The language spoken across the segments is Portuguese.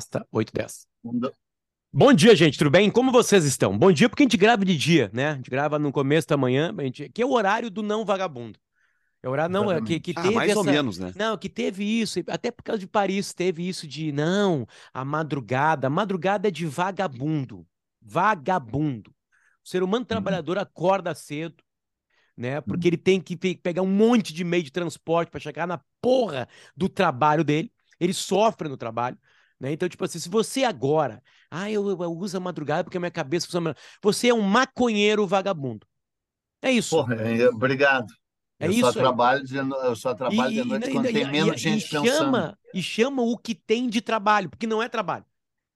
Basta 8 10. Bom dia, gente, tudo bem? Como vocês estão? Bom dia, porque a gente grava de dia, né? A gente grava no começo da manhã, a gente... que é o horário do não vagabundo. É o horário, não, é que, que Ah, teve mais essa... ou menos, né? Não, que teve isso, até por causa de Paris, teve isso de, não, a madrugada, a madrugada é de vagabundo, vagabundo. O ser humano trabalhador acorda cedo, né? Porque ele tem que pe- pegar um monte de meio de transporte para chegar na porra do trabalho dele. Ele sofre no trabalho, né? Então, tipo assim, se você agora, ah, eu, eu uso a madrugada porque a minha cabeça funciona. Você é um maconheiro vagabundo. É isso. Porra, é, obrigado. É eu isso só trabalho de, eu só trabalho de noite quando tem menos gente e pensando. chama, e chama o que tem de trabalho, porque não é trabalho.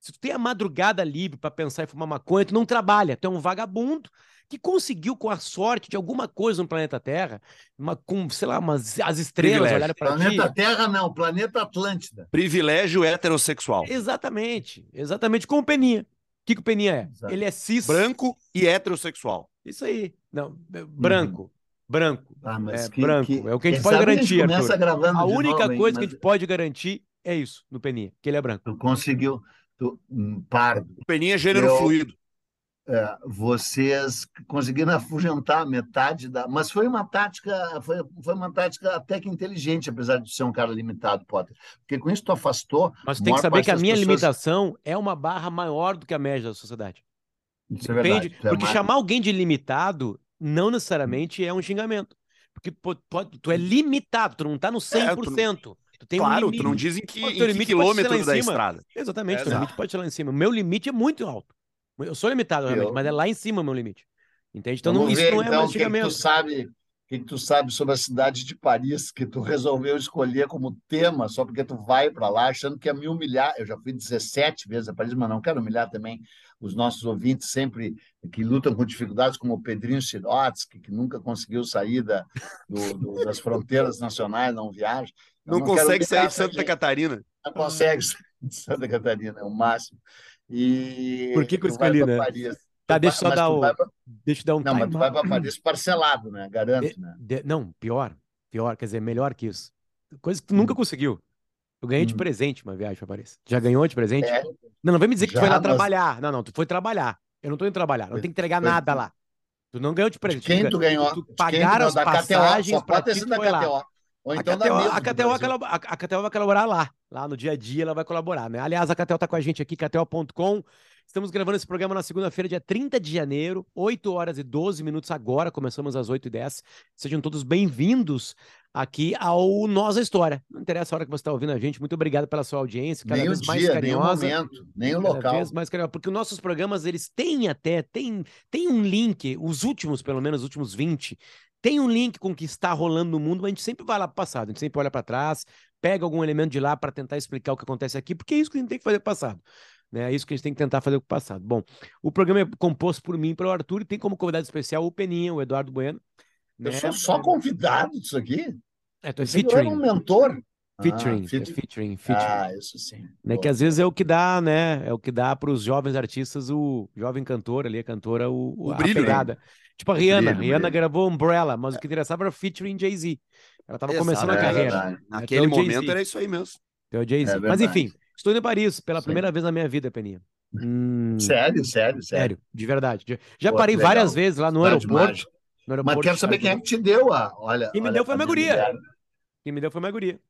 Se tu tem a madrugada livre para pensar e fumar maconha, tu não trabalha, tu é um vagabundo que conseguiu com a sorte de alguma coisa no planeta Terra, uma, com, sei lá, umas, as estrelas olharem para ti. Planeta Terra não, planeta Atlântida. Privilégio heterossexual. Exatamente, exatamente como o Peninha. O que, que o Peninha é? Exato. Ele é cis. Branco e heterossexual. Isso aí. Não, é branco. Branco. Ah, mas É, que- branco. que- É o que a gente quem pode garantir, A gente A única novo, hein, coisa que a mas gente pode garantir é isso no Peninha, que ele é branco. Tu conseguiu. Tu, hum, pardo. O Peninha é gênero Eu- fluido. É, vocês conseguiram afugentar metade da. Mas foi uma tática, foi, foi uma tática até que inteligente, apesar de ser um cara limitado, Potter. Porque com isso tu afastou. Mas tu tem que saber que a minha pessoas- limitação é uma barra maior do que a média da sociedade. Isso é Entende? verdade. é Porque mais- chamar alguém de limitado não necessariamente é um xingamento. Porque pode- tu é limitado, tu não tá no 100%. tu tem um claro, limite. tu não diz em que, Pô, em teu que quilômetro da estrada. Exatamente, teu Exato. limite pode ser lá em cima. O meu limite é muito alto. Eu sou limitado, realmente, Eu- mas é lá em cima o meu limite. Entende? Então Vamos não, isso ver, não é então, mais que, que tu sabe, o que, tu sabe sobre a cidade de Paris, que tu resolveu escolher como tema, só porque tu vai para lá achando que ia me humilhar. Eu já fui 17 vezes a Paris, mas não quero humilhar também os nossos ouvintes sempre que lutam com dificuldades, como o Pedrinho Sirotsky, que nunca conseguiu sair da, do- do- das fronteiras nacionais, não viaja. Não, quero consegue sair de Santa gente. Catarina. Não consegue sair de Santa Catarina, é o máximo. E Por que que eu escolhi, né? Paris. Tá, deixa eu só dar o. pra- Deixa eu dar um Não, mas tu vai para Paris parcelado, né? Garanto, De- né? de- não, pior. Pior, quer dizer, melhor que isso. Coisa que tu nunca Hum. conseguiu. Eu ganhei de Hum. presente uma viagem pra Paris. Já ganhou de presente? É, Não, não vem me dizer que tu foi lá mas- trabalhar. Não, não, tu foi trabalhar. Eu não tô indo trabalhar. Não tem que entregar Foi- nada lá. Tu não ganhou de de presente. quem tu, ganhou? tu De pagaram as passagens ter ti, tu foi lá. Ou A então a do KTO vai Brasil. colab- a- a vai colaborar lá. Lá no dia a dia ela vai colaborar, né? Aliás, a KTO tá com a gente aqui, KTO.com. Estamos gravando esse programa na segunda-feira, dia 30 de janeiro, 8 horas e 12 minutos agora, começamos às 8 e 10 Sejam todos bem-vindos aqui ao Nossa História. Não interessa a hora que você está ouvindo a gente, muito obrigado pela sua audiência, cada Nem o vez mais dia, nem o carinhosa. momento, nem o Cada local. vez mais carinhosa, porque os nossos programas, eles têm até, tem, tem um link, os últimos, pelo menos, os últimos 20, tem um link com o que está rolando no mundo, mas a gente sempre vai lá para o passado, a gente sempre olha para trás, pega algum elemento de lá para tentar explicar o que acontece aqui, porque é isso que a gente tem que fazer com o passado. Né? É isso que a gente tem que tentar fazer com o passado. Bom, o programa é composto por mim e pelo Arthur, e tem como convidado especial o Peninha, o Eduardo Bueno. Eu né? sou só convidado disso aqui. É, tu é que eu era um featuring, mentor. featuring, Ah, é featuring. featuring, featuring. Ah, isso sim. né? Boa. Que às vezes é o que dá, né? É o que dá para os jovens artistas, o jovem cantor ali, a cantora, o, O a brilho, né? Tipo a Rihanna. brilho, Rihanna brilho. gravou Umbrella, mas o que interessava era o featuring Jay-Z. Ela tava começando a é carreira. verdade. né? Naquele Então, momento era isso aí mesmo. Então, o Jay-Z. É mas enfim, estou indo em Paris pela Sim. primeira vez na minha vida, Peninha. Hum, Sério, sério, sério. sério, de verdade. De- Já Pô, parei que várias legal. vezes lá no aeroporto. No aeroporto Mas quero saber quem é que te deu a. Olha, Quem me olha, deu foi a minha guria. Quem me deu foi minha guria.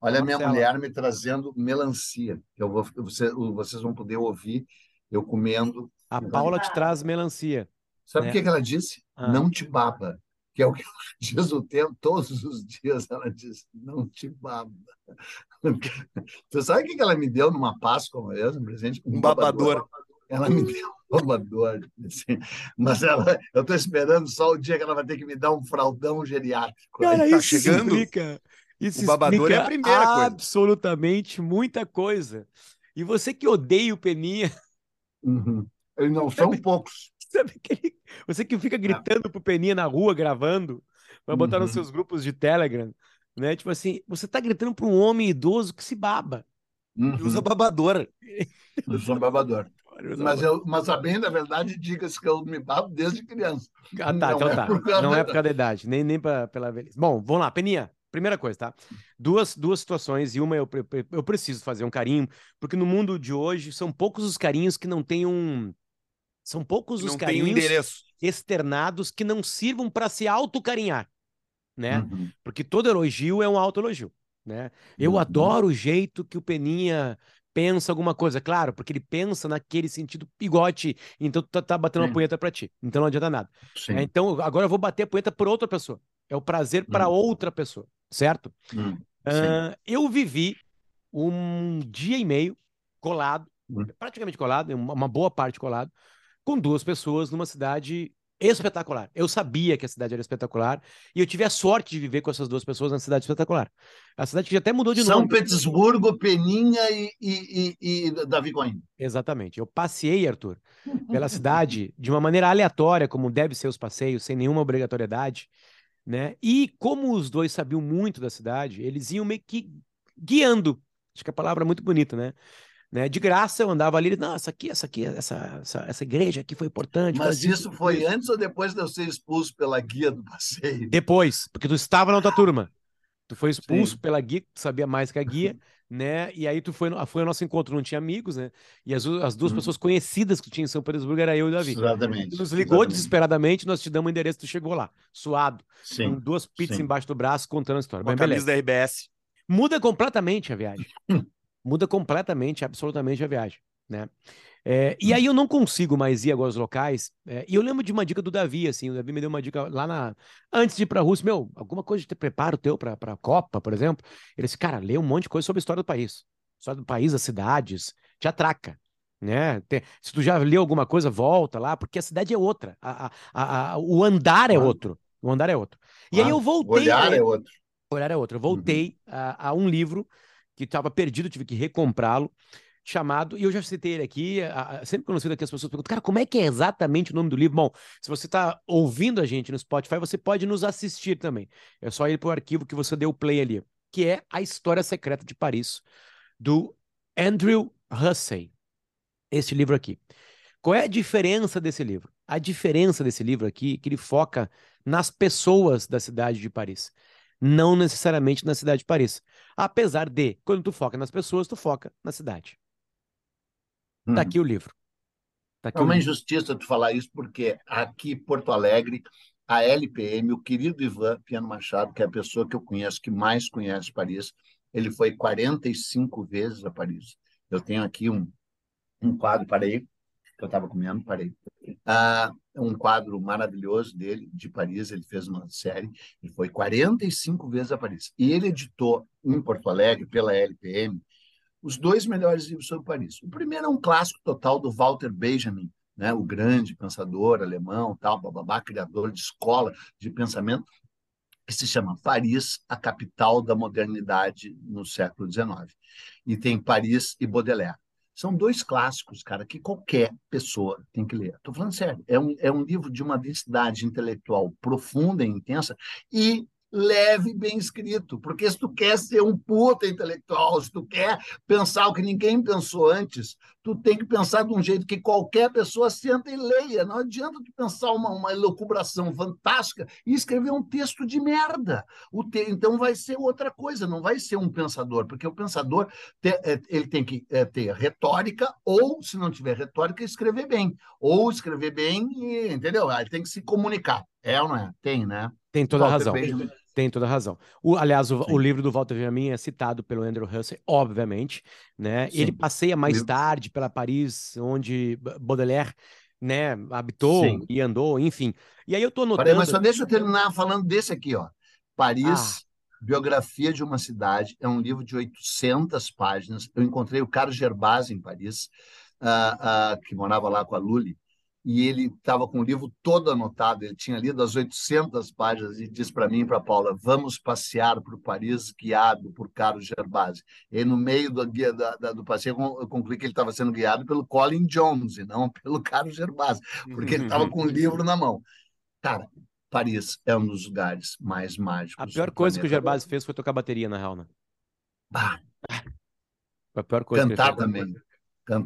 Olha a minha Marcela. mulher me trazendo melancia. que Eu vou, você- vocês vão poder ouvir eu comendo. A Paula te traz melancia. Sabe É. o que que ela disse? Ah. Não te baba. Que é o que ela diz o tempo, todos os dias ela diz, não te baba. Você sabe o que que ela me deu numa Páscoa mesmo, um presente? Um babador. Ela me deu um babador. assim. Mas ela, eu estou esperando só o dia que ela vai ter que me dar um fraldão geriátrico. Cara, Aí isso tá chegando. explica. Isso O babador é a primeira coisa. absolutamente muita coisa. E você que odeia o Peninha, Uhum. Não são poucos. Sabe aquele... Você que fica gritando pro Peninha na rua gravando, vai botar nos Uhum. seus grupos de Telegram, né? Tipo assim, você tá gritando para um homem idoso que se baba. Uhum. Usa sou um babador. Mas, eu, mas a bem da verdade, diga-se que eu me babo desde criança. Ah, tá, Não então é tá. Não da- é por causa da idade, nem, nem pra, pela velhice. Bom, vamos lá, Peninha. primeira coisa, tá? Duas, duas situações, e uma eu, eu, eu preciso fazer um carinho, porque no mundo de hoje são poucos os carinhos que não têm um. São poucos os não carinhos externados que não sirvam para se autocarinhar, né? Uhum. Porque todo elogio é um autoelogio, né? Eu Uhum. adoro o jeito que o Peninha pensa alguma coisa, claro, porque ele pensa naquele sentido ti, então tu tá, tá batendo uma Sim. punheta pra ti, então não adianta nada. É, então agora eu vou bater a punheta por outra pessoa, é o prazer para Hum. outra pessoa, certo? Ah, eu vivi um dia e meio colado, Hum. praticamente colado, uma uma boa parte colado, com duas pessoas numa cidade espetacular. Eu sabia que a cidade era espetacular e eu tive a sorte de viver com essas duas pessoas na cidade espetacular. A cidade que até mudou de São nome. Petersburgo, Peninha e, e, e, e Davi Coimbra. Exatamente. Eu passei, Arthur, pela cidade de uma maneira aleatória, como deve ser os passeios, sem nenhuma obrigatoriedade, né? E como os dois sabiam muito da cidade, eles iam meio que guiando. Acho que a palavra é muito bonita, né? Né? De graça eu andava ali, não, essa aqui, essa aqui, essa, essa, essa igreja aqui foi importante. Mas isso foi antes ou depois de eu ser expulso pela guia do passeio? Depois, porque tu estava na outra turma. Tu foi expulso Sim. pela guia, tu sabia mais que a guia, né? E aí tu foi, foi ao nosso encontro, não tinha amigos, né? E as, as duas Uhum. pessoas conhecidas que tinha em São Petersburgo era eu e o Davi. Exatamente. Tu nos ligou exatamente. desesperadamente, nós te damos o endereço, tu chegou lá, suado, com Sim. duas pizzas sim. embaixo do braço, contando a história. Com a Bem, camisa beleza. da RBS. Muda completamente a viagem. Muda completamente, absolutamente a viagem, né? É, e Hum. aí eu não consigo mais ir agora aos locais. é, e eu lembro de uma dica do Davi, assim, o Davi me deu uma dica lá na antes de ir para a Rússia, meu, alguma coisa de preparo teu para a Copa, por exemplo. Ele disse, cara, lê um monte de coisa sobre a história do país, história do país, as cidades, te atraca. Né? Tem- se tu já leu alguma coisa, volta lá, porque a cidade é outra, a, a- a- o andar é outro, o andar é outro. E aí Claro. eu O voltei a olhar é outro. o olhar é outro. Eu voltei a, a um livro que estava perdido, tive que recomprá-lo, chamado, e eu já citei ele aqui, a- a- sempre que eu cito aqui as pessoas perguntam, cara, como é que é exatamente o nome do livro? Bom, se você está ouvindo a gente no Spotify, você pode nos assistir também. É só ir para o arquivo que você deu play ali, que é A História Secreta de Paris, do Andrew Hussey. Este livro aqui. Qual é a diferença desse livro? A diferença desse livro aqui é que ele foca nas pessoas da cidade de Paris, não necessariamente na cidade de Paris. Apesar de, quando tu foca nas pessoas, tu foca na cidade. Tá Hum. aqui o livro. Tá aqui É uma livro. injustiça tu falar isso, porque aqui em Porto Alegre, a LPM, o querido Ivan Piano Machado, que é a pessoa que eu conheço, que mais conhece Paris, ele foi 45 vezes a Paris. Eu tenho aqui um, um quadro, parei, que eu estava comendo, parei. Ah, um quadro maravilhoso dele, de Paris, ele fez uma série, ele foi 45 vezes a Paris. E ele editou em Porto Alegre, pela LPM, os dois melhores livros sobre Paris. O primeiro é um clássico total do Walter Benjamin, né, o grande pensador alemão, tal, bababá, criador de escola de pensamento, que se chama Paris, a capital da modernidade no século XIX. E tem Paris e Baudelaire. São dois clássicos, cara, que qualquer pessoa tem que ler. Estou falando sério. É um, é um livro de uma densidade intelectual profunda e intensa e leve e bem escrito. Porque se tu quer ser um puta intelectual, se tu quer pensar o que ninguém pensou antes, tu tem que pensar de um jeito que qualquer pessoa senta e leia. Não adianta tu pensar uma, uma elucubração fantástica e escrever um texto de merda. O te... Então vai ser outra coisa, não vai ser um pensador, porque o pensador te... ele tem que é, ter retórica, ou, se não tiver retórica, escrever bem. Ou escrever bem, e, entendeu? Ele tem que se comunicar. É ou não é? Tem, né? Tem toda a razão. Benjamin. Tem toda razão. O, aliás, o, o livro do Walter Benjamin é citado pelo Andrew Hussey, obviamente, né? Sim. Ele passeia mais Livro- tarde pela Paris, onde Baudelaire, né, habitou Sim. e andou, enfim. E aí eu tô anotando... Peraí, mas só deixa eu terminar falando desse aqui, ó. Paris, Ah. Biografia de uma Cidade, é um livro de 800 páginas. Eu encontrei o Carlos Gerbasi em Paris, ah, ah, que morava lá com a Lully, e ele estava com o livro todo anotado, ele tinha lido as 800 páginas e disse para mim e para Paula, vamos passear por Paris guiado por Carlos Gerbasi. E no meio do, guia, da, da, do passeio eu concluí que ele estava sendo guiado pelo Colin Jones e não pelo Carlos Gerbasi, porque ele estava com o livro na mão. Cara, Paris é um dos lugares mais mágicos. A pior coisa que o Gervásio fez foi tocar bateria, na real, né? Ah, Foi a pior coisa que ele cantar também. Can-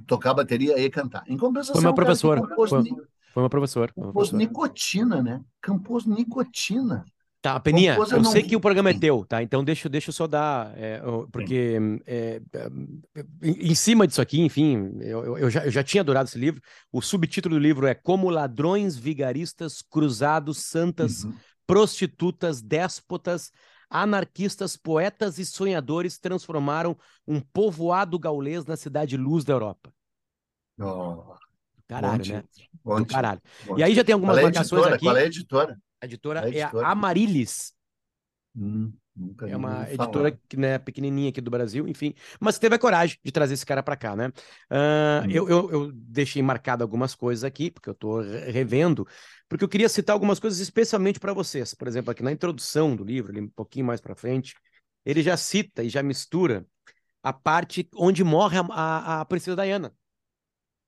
Tocar bateria e cantar. Em compensação, Foi meu professor. compôs, Foi- Foi meu professor. compôs nicotina, né? Compôs nicotina. Tá, Peninha, eu não sei vi. que o programa é teu, tá? Então deixa, deixa eu só dar, é, porque é, é, em cima disso aqui, enfim, eu, eu- eu já, eu já tinha adorado esse livro. O subtítulo do livro é Como Ladrões, Vigaristas, Cruzados, Santas, Uhum. Prostitutas, Déspotas, Anarquistas, Poetas e Sonhadores transformaram um povoado gaulês na cidade luz da Europa. Oh, Caralho, né? caralho. E aí já tem algumas Qual é a marcações editora? aqui. Qual é a editora? A editora Qual é a é a editora? Amarilis. Hum, nunca É uma editora falar. que, né, pequenininha aqui do Brasil, enfim, mas teve a coragem de trazer esse cara para cá, né? Hum. eu, eu, eu deixei marcado algumas coisas aqui, porque eu estou revendo, porque eu queria citar algumas coisas especialmente para vocês. Por exemplo, aqui na introdução do livro, ali um pouquinho mais para frente, ele já cita e já mistura a parte onde morre a, a, a princesa Diana.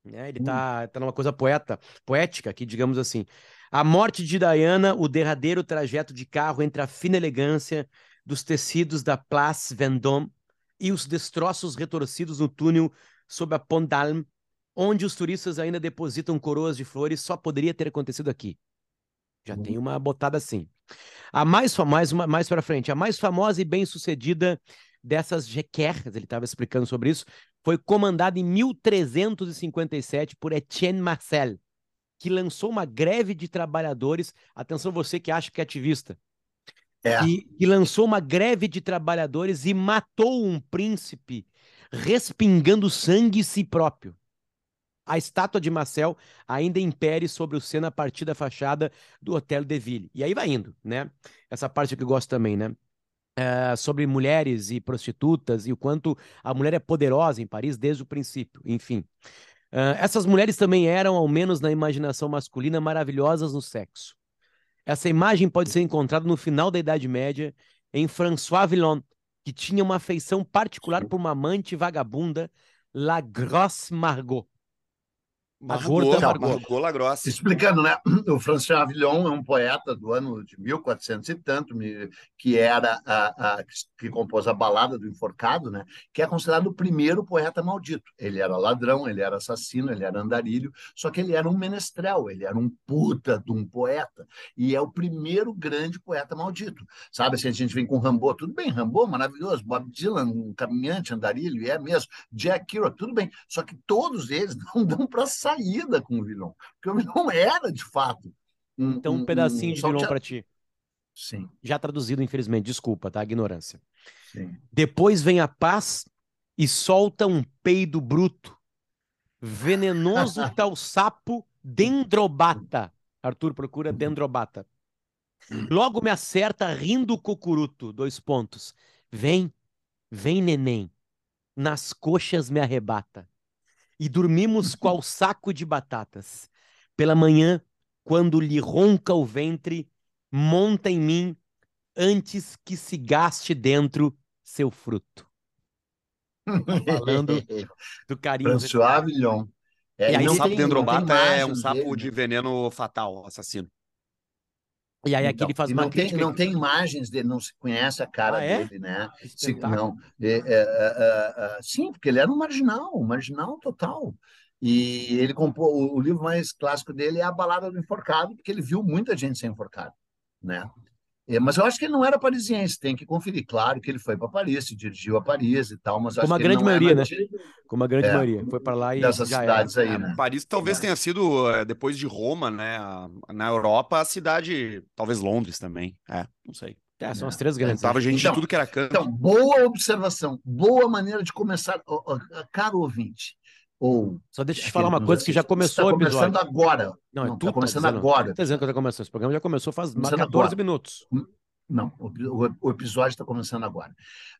Né? Ele tá, tá numa coisa poeta, poética aqui, digamos assim. A morte de Diana, o derradeiro trajeto de carro entre a fina elegância dos tecidos da Place Vendôme e os destroços retorcidos no túnel sob a Pont d'Alme, onde os turistas ainda depositam coroas de flores, só poderia ter acontecido aqui. Já tem uma botada assim. A mais famosa, mais, mais para frente, a mais famosa e bem-sucedida dessas jequerras, ele estava explicando sobre isso, foi comandada em 1357 por Etienne Marcel, que lançou uma greve de trabalhadores. Atenção, você que acha que é ativista. É. Que, lançou uma greve de trabalhadores e matou um príncipe, respingando sangue em si próprio. A estátua de Marcel ainda impere sobre o seno a partir da fachada do Hotel de Ville. E aí vai indo, né? Essa parte que eu gosto também, né? É, sobre mulheres e prostitutas e o quanto a mulher é poderosa em Paris desde o princípio, enfim. Uh, essas mulheres também eram, ao menos na imaginação masculina, maravilhosas no sexo. Essa imagem pode ser encontrada no final da Idade Média em François Villon, que tinha uma afeição particular por uma amante vagabunda, La Grosse Margot. Margot, Margot. Margot Lagrosse. Explicando, né? O François Avillon é um poeta do ano de 1400 e tanto, que era a, a- que compôs a Balada do Enforcado, né? Que é considerado o primeiro poeta maldito. Ele era ladrão, ele era assassino, ele era andarilho, só que ele era um menestrel, ele era um puta de um poeta e é o primeiro grande poeta maldito. Sabe, assim, a gente vem com Rambo, tudo bem, Rambo, maravilhoso, Bob Dylan, um caminhante, andarilho, é mesmo, Jack Kerouac, tudo bem, só que todos eles não dão para saída com o vilão, porque o vilão era, de fato, um, Então, um pedacinho de vilão para ti. Sim, Já traduzido, infelizmente. Desculpa, tá? Ignorância. sim. Depois vem a paz e solta um peido bruto. Venenoso tal sapo dendrobata. Arthur procura dendrobata. Logo me acerta rindo o cocuruto. Dois pontos. Vem, vem, neném. Nas coxas me arrebata. E dormimos qual saco de batatas. Pela manhã, quando lhe ronca o ventre, monta em mim antes que se gaste dentro seu fruto. falando Do carinho. François Avillon. É, E aí não o sapo dendrobata é um sapo dele, de veneno fatal, assassino. E aí aqui Então, ele faz uma não tem, crítica. não tem imagens dele, não se conhece a cara Ah, é? dele, né? Que Se- não, é, é, é, é, é, sim, porque ele era um marginal, um marginal total. E ele compôs o, livro mais clássico dele é a Balada do Enforcado, porque ele viu muita gente ser enforcado, né? É, mas eu acho que ele não era parisiense, tem que conferir. Claro que ele foi para Paris, se dirigiu a Paris e tal, mas eu Como acho a que ele grande não é maioria, né? Como a grande É, maioria. Foi para lá e dessas já era. cidades aí, É, né? Paris talvez É. tenha sido, eh, depois de Roma, né? na Europa, a cidade, talvez Londres também. É, não sei. É, são É. as três grandes. Tava gente Então, de tudo que era canto. Então, boa observação, boa maneira de começar. Caro ouvinte, ou Só deixa eu te falar uma coisa que já assiste, começou o está episódio. começando agora. Não, é Não, tu tá tá começando dizendo. agora. Tá dizendo que já começou. Esse programa já começou faz Começando 14 agora. minutos. Não, o, o- o episódio está começando agora.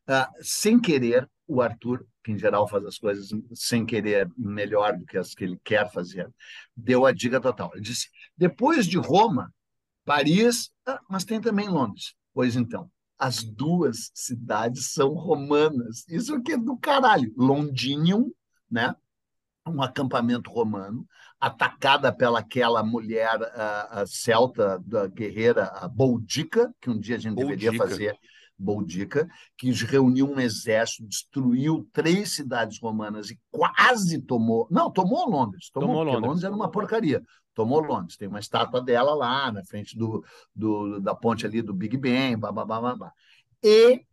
Ah, sem querer, o Arthur, que em geral faz as coisas sem querer melhor do que as que ele quer fazer, deu a dica total. Ele disse: depois de Roma, Paris, ah, mas tem também Londres. Pois então, as duas cidades são romanas. Isso aqui é do caralho. Londinium, né? Um acampamento romano, atacada pela aquela mulher ah, ah, celta, da guerreira, a Boudica, que um dia a gente deveria Boudica. fazer Boudica, que reuniu um exército, destruiu três cidades romanas e quase tomou. Não, tomou Londres. Tomou, tomou Londres. Londres era uma porcaria. Tomou Londres. Tem uma estátua dela lá na frente do, do da ponte ali do Big Ben, babá. E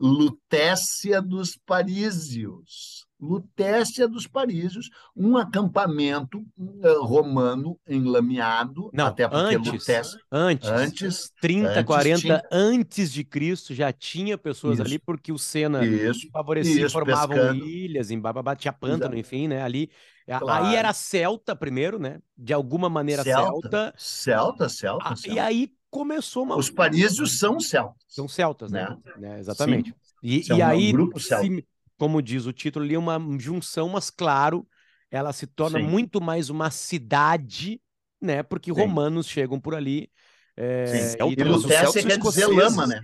Lutécia dos Parísios. Lutécia dos Parísios, um acampamento uh, romano enlameado, Não, até porque antes, Lutécia, antes, antes 30, antes 40 tinha... antes de Cristo já tinha pessoas isso, ali porque o Sena isso, favorecia, isso, formavam pescando. ilhas, em Bababá, tinha pântano, Exato. enfim, né, ali. Claro. Aí era celta primeiro, né? De alguma maneira celta. Celta, celta, celta. Ah, celta. E aí começou uma. Os parísios são celtas. São celtas, né? né? né? Exatamente. Sim. E, e um aí, grupo se, como diz o título ali, é uma junção, mas claro, ela se torna Sim. muito mais uma cidade, né? Porque Sim. romanos chegam por ali. É, Sim. E, e Lutécia quer dizer lama, né?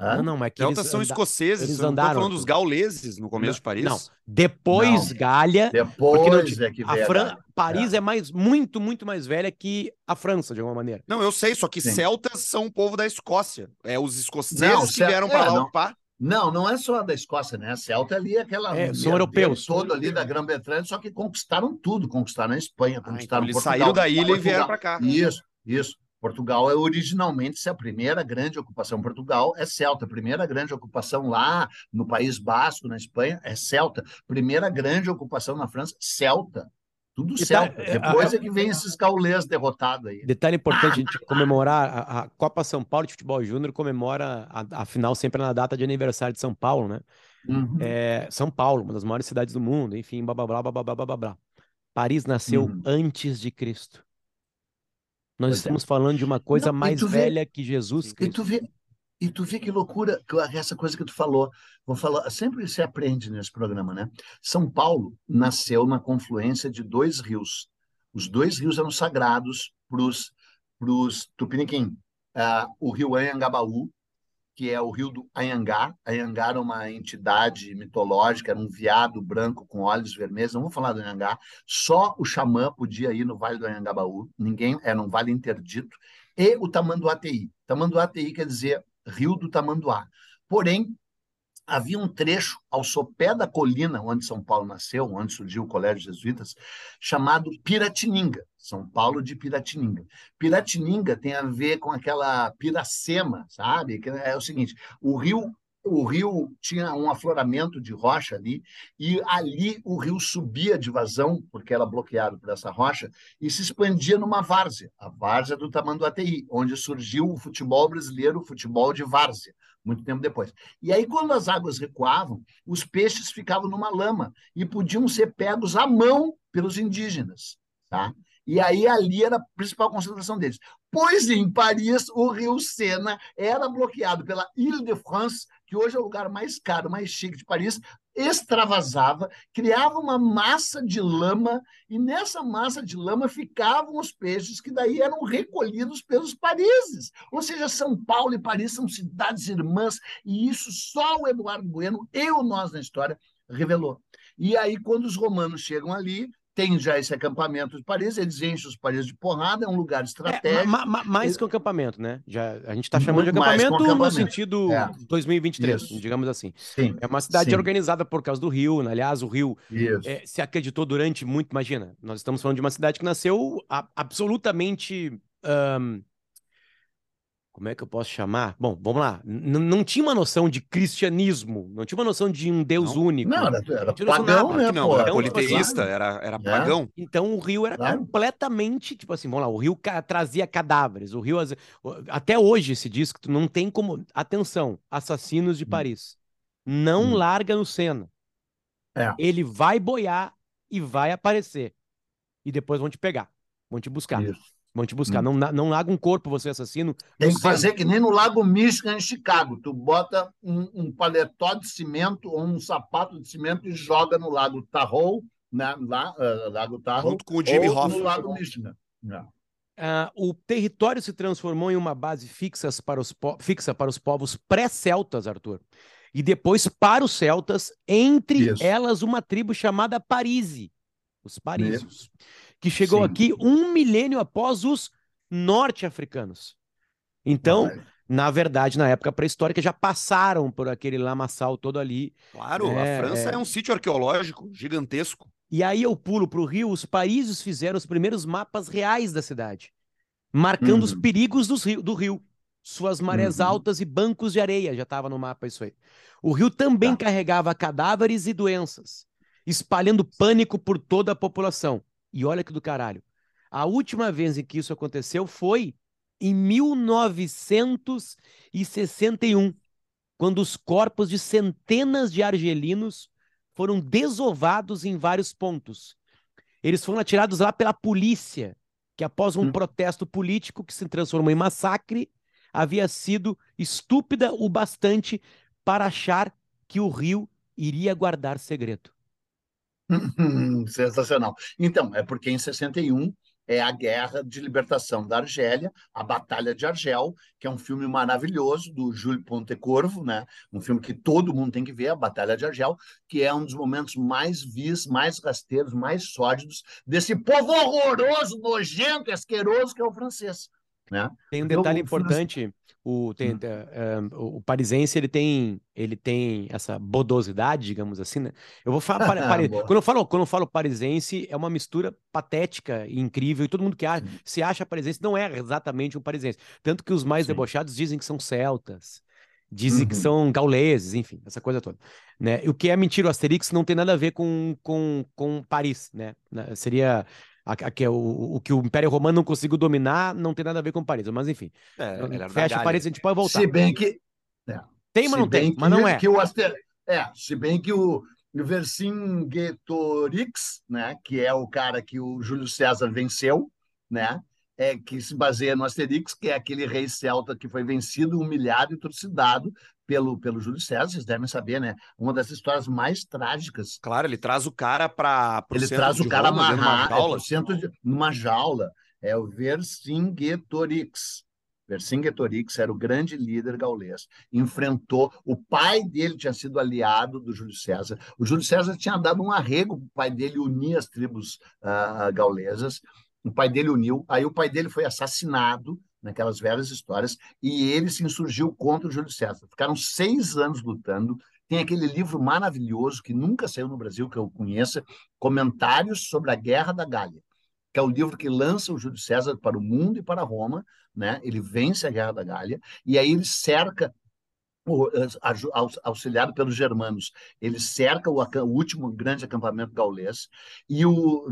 Não, não, mas que Celtas são escoceses, eles andaram. falando dos gauleses no começo não, de Paris. Não, depois não. Gália. Depois não, é que a Fran... Paris é. é. mais, muito, muito mais velha que a França, de alguma maneira. Não, eu sei, só que Sim. celtas são o povo da Escócia. É os escoceses que vieram para é, lá ocupar. Não, não é só da Escócia, né? A Celta ali é aquela. É, são europeus. Todo ali da Grã-Bretanha, só que conquistaram tudo. Conquistaram a Espanha, conquistaram ah, então eles Portugal. saíram da ilha Portugal. e vieram para cá. Isso, isso. Portugal é originalmente a primeira grande ocupação. Portugal é celta. A primeira grande ocupação lá no País Basco, na Espanha, é celta. Primeira grande ocupação na França, celta. Tudo certo. É, Depois é que vem esses gaulês derrotados aí. Detalhe importante, a gente comemorar a, a, Copa São Paulo de Futebol Júnior comemora a, a, final sempre na data de aniversário de São Paulo, né? Uhum. É, São Paulo, uma das maiores cidades do mundo, enfim, blá blá blá blá blá blá blá. Paris nasceu uhum. antes de Cristo. Nós pois é. estamos é. falando de uma coisa Não, mais velha que Jesus Cristo. E tu vê, e tu vê que loucura, essa coisa que tu falou. Vou falar, sempre se aprende nesse programa, né? São Paulo nasceu na confluência de dois rios. Os dois rios eram sagrados para os tupiniquim. Uh, o rio Anhangabaú, que é o rio do Anhangá. Anhangá era uma entidade mitológica, era um viado branco com olhos vermelhos. Não vou falar do Anhangá. Só o xamã podia ir no Vale do Anhangabaú. Ninguém, era um vale interdito. E o Tamanduateí. Tamanduateí quer dizer Rio do Tamanduá. Porém, havia um trecho ao sopé da colina onde São Paulo nasceu, onde surgiu o Colégio Jesuítas, chamado Piratininga, São Paulo de Piratininga. Piratininga tem a ver com aquela Piracema, sabe? É o seguinte, o rio o rio tinha um afloramento de rocha ali, e ali o rio subia de vazão, porque era bloqueado por essa rocha, e se expandia numa várzea, a várzea do Tamanduateí, onde surgiu o futebol brasileiro, o futebol de várzea, muito tempo depois. E aí, quando as águas recuavam, os peixes ficavam numa lama e podiam ser pegos à mão pelos indígenas. Tá? E aí ali era a principal concentração deles. Pois em Paris, o rio Sena era bloqueado pela Ile-de-France, que hoje é o lugar mais caro, mais chique de Paris, extravasava, criava uma massa de lama, e nessa massa de lama ficavam os peixes que daí eram recolhidos pelos parises. Ou seja, São Paulo e Paris são cidades irmãs, e isso só o Eduardo Bueno e o Nós na História revelou. E aí, quando os romanos chegam ali, tem já esse acampamento de Paris, eles enchem os Paris de porrada, é um lugar estratégico. É, ma, ma, mais que um acampamento, né? Já, a gente está chamando de acampamento, acampamento, no sentido é. 2023, Isso. digamos assim. Sim. É uma cidade Sim. organizada por causa do rio, né? aliás, o rio é, se acreditou durante muito, imagina, nós estamos falando de uma cidade que nasceu a, absolutamente um, como é que eu posso chamar? Bom, vamos lá. N não tinha uma noção de cristianismo, não tinha uma noção de um Deus não. único. Não, era, era pagão, né? Não, era politeísta, era, era é. pagão. Então o rio era claro. completamente, tipo assim, vamos lá, o rio trazia cadáveres, o rio, até hoje se diz que tu não tem como, atenção, assassinos de hum. Paris, não hum. larga no Sena. É. Ele vai boiar e vai aparecer. E depois vão te pegar, vão te buscar. Isso. Vão te buscar. Hum. Não, não larga um corpo, você assassino. Tem que fazer que nem no Lago Michigan, em Chicago. Tu bota um, um, paletó de cimento ou um sapato de cimento e joga no Lago Tahoe, né? lá, uh, Lago Tahoe, Junto com o Jimmy Hoffa. no Lago Michigan. Uh, o território se transformou em uma base fixa para os, fixa para os povos pré-celtas, Arthur. E depois para os celtas, entre Isso. elas uma tribo chamada Parise, os parísios. Isso que chegou Sim. aqui um milênio após os norte-africanos. Então, na verdade, na época pré-histórica, já passaram por aquele lamaçal todo ali. Claro, É, a França é. é... um sítio arqueológico gigantesco. E aí eu pulo para o Rio, os países fizeram os primeiros mapas reais da cidade, marcando os Uhum. perigos dos rio- do rio. Suas marés Uhum. altas e bancos de areia, já estava no mapa isso aí. O rio também Tá. carregava cadáveres e doenças, espalhando pânico por toda a população. E olha que do caralho. A última vez em que isso aconteceu foi em 1961, quando os corpos de centenas de argelinos foram desovados em vários pontos. Eles foram atirados lá pela polícia, que após um Hum. protesto político que se transformou em massacre, havia sido estúpida o bastante para achar que o rio iria guardar segredo. Sensacional. Então, é porque em 61 é a Guerra de Libertação da Argélia, a Batalha de Argel, que é um filme maravilhoso do Júlio Pontecorvo, né? Um filme que todo mundo tem que ver, a Batalha de Argel, que é um dos momentos mais vis, mais rasteiros, mais sórdidos desse povo horroroso, nojento, asqueroso que é o francês, né? Tem um Porque o- detalhe importante, o, tem, Hum. eh, o parisense ele tem, ele tem essa bodosidade, digamos assim, né? Eu vou falar, quando eu falo, quando eu falo parisense, é uma mistura patética e incrível, e todo mundo que acha, Sim. se acha parisense não é exatamente um parisense. Tanto que os mais Sim. debochados dizem que são celtas, dizem que Uhum. são gauleses, enfim, essa coisa toda. Né? E O que é mentira, o Asterix não tem nada a ver com, com, com Paris, né? Seria a, a, que é o, o que o Império Romano não conseguiu dominar, não tem nada a ver com Paris, mas enfim. É, era da Fecha. Paris, a gente pode voltar. Se bem que Tem, mas Se não tem, bem mas que- não é. Que o Aster... É, se bem que o Vercingetorix, né, que é o cara que o Júlio César venceu, né, é que se baseia no Asterix, que é aquele rei celta que foi vencido, humilhado e trucidado pelo, pelo Júlio César, vocês devem saber, né? Uma das histórias mais trágicas. Claro, ele traz o cara para Ele traz o cara amarrado é, pro centro de, numa jaula. É o Vercingetorix. Vercingetorix era o grande líder gaulês. Enfrentou. O pai dele tinha sido aliado do Júlio César. O Júlio César tinha dado um arrego para o pai dele unir as tribos uh, gaulesas. O pai dele uniu. Aí o pai dele foi assassinado naquelas velhas histórias e ele se insurgiu contra o Júlio César. Ficaram seis anos lutando. Tem aquele livro maravilhoso que nunca saiu no Brasil, que eu conheça, Comentários sobre a Guerra da Gália que é o livro que lança o Júlio César para o mundo e para Roma, né? Ele vence a Guerra da Gália e aí ele cerca auxiliado pelos germanos, ele cerca o, último grande acampamento gaulês e o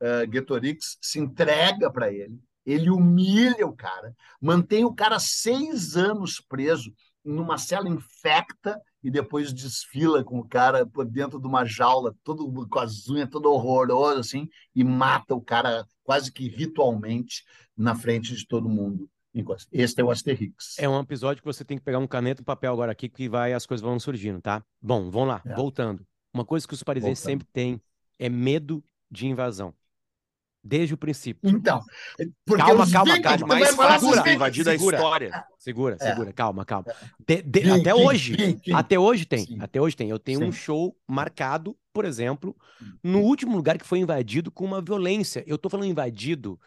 Vercingetorix se entrega para ele, ele humilha o cara, mantém o cara seis anos preso numa cela infecta e depois desfila com o cara por dentro de uma jaula, todo com as unhas todo horroroso assim, e mata o cara quase que ritualmente na frente de todo mundo. Este é o Asterix. É um episódio que você tem que pegar um caneta e um papel agora aqui que vai as coisas vão surgindo, tá? Bom, vamos lá, é. voltando. Uma coisa que os parisenses sempre têm é medo de invasão. Desde o princípio. Então, porque calma, calma, calma. Mais fácil segura, de invadir da segura, história. Segura, É. segura, calma, calma. De, de, até hoje, até hoje tem, Sim. até hoje tem. Eu tenho Sim. um show marcado, por exemplo, no último lugar que foi invadido com uma violência. Eu tô falando invadido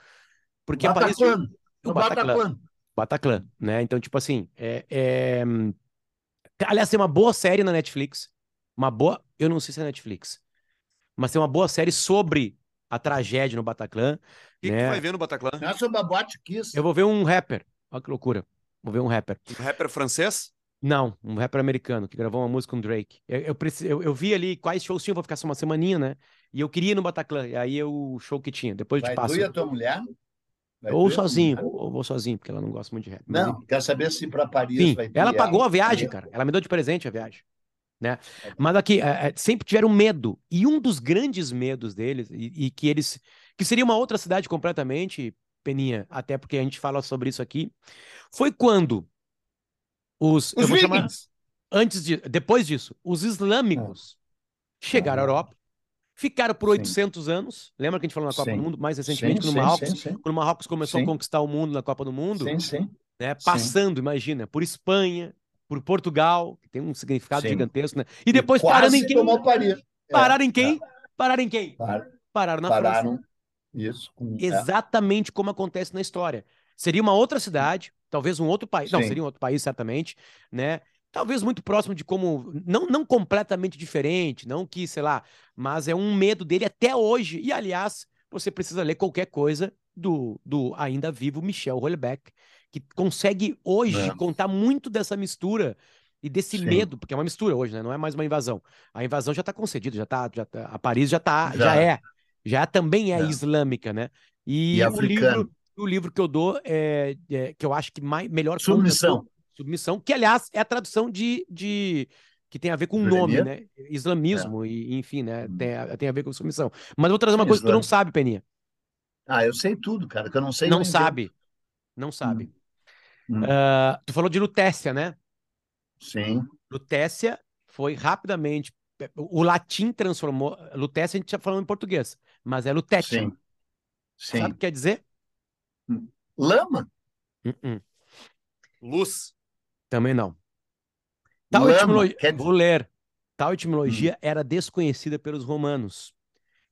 porque aparece Bataclan. o Bataclan. Bataclan, né? Então, tipo assim, é, é... aliás, tem uma boa série na Netflix, uma boa, eu não sei se é Netflix, mas tem uma boa série sobre a tragédia no Bataclan. O que, né? que vai ver no Bataclan? Não é sobre a Boate Kiss. Eu vou ver um rapper. Olha que loucura. Vou ver um rapper. Um rapper francês? Não, um rapper americano que gravou uma música com Drake. Eu, eu, eu, eu vi ali quais shows tinham, vou ficar só uma semaninha, né? E eu queria ir no Bataclan. E aí o show que tinha. Depois Vai de passo. tu e a tua mulher? Vai ou sozinho, mulher? ou vou sozinho, porque ela não gosta muito de rap. Não, quero saber se para Paris Sim, vai ter. ela pagou a viagem, cara. Ela me deu de presente a viagem. Né? Mas aqui, é, é, sempre tiveram medo. E um dos grandes medos deles, e, e, que eles. que seria uma outra cidade completamente, Peninha, até porque a gente fala sobre isso aqui, foi quando os. Os eu vou chamar, antes de. Depois disso, os islâmicos chegaram à Ah. Europa, ficaram por Sim. 800 anos. Lembra que a gente falou na Copa Sim. do Mundo? Mais recentemente, Sim, quando, sim, o Marrocos, sim, sim. quando o Marrocos começou Sim. a conquistar o mundo na Copa do Mundo Sim, sim. né? Passando, imagina, por Espanha, por Portugal, que tem um significado Sim. gigantesco, né? E depois parando em quem? Paris. É, Pararam em quem? é. Pararam em quem? Par- Pararam na França. Pararam. Isso. com- é. Exatamente como acontece na história. Seria uma outra cidade, Talvez um outro país. Não, seria um outro país, certamente, né? Talvez muito próximo de como. Não, não completamente diferente, não que, sei lá, mas é um medo dele até hoje. E, aliás, você precisa ler qualquer coisa do, do ainda vivo Michel Houellebecq, que consegue hoje É. contar muito dessa mistura e desse Sim. medo, porque é uma mistura hoje, né? Não é mais uma invasão. A invasão já está concedida, já tá, já tá, a Paris já tá, já, Já. é, já também é, É. islâmica, né? E, E o livro, o livro que eu dou é, é- que eu acho que mais, melhor conta Submissão. sobre- submissão, que aliás é a tradução de, de que tem a ver com o nome, né? Islamismo e enfim, né? Hum. Tem, a- tem a ver com submissão. Mas eu vou trazer uma coisa que tu não sabe, Peninha. Ah, eu sei tudo, cara, que eu não sei. Não sabe. Não sabe. Hum. Ah, tu falou de Lutécia, né? Sim, Lutécia foi rapidamente. O latim transformou. Lutécia a gente já falando em português, mas é Lutécia. sim, sim. Sabe o que quer dizer? Lama? Uh-uh. Luz. Também não. Tal Lama, etimologia. quer- Vou ler. Tal etimologia era desconhecida pelos romanos,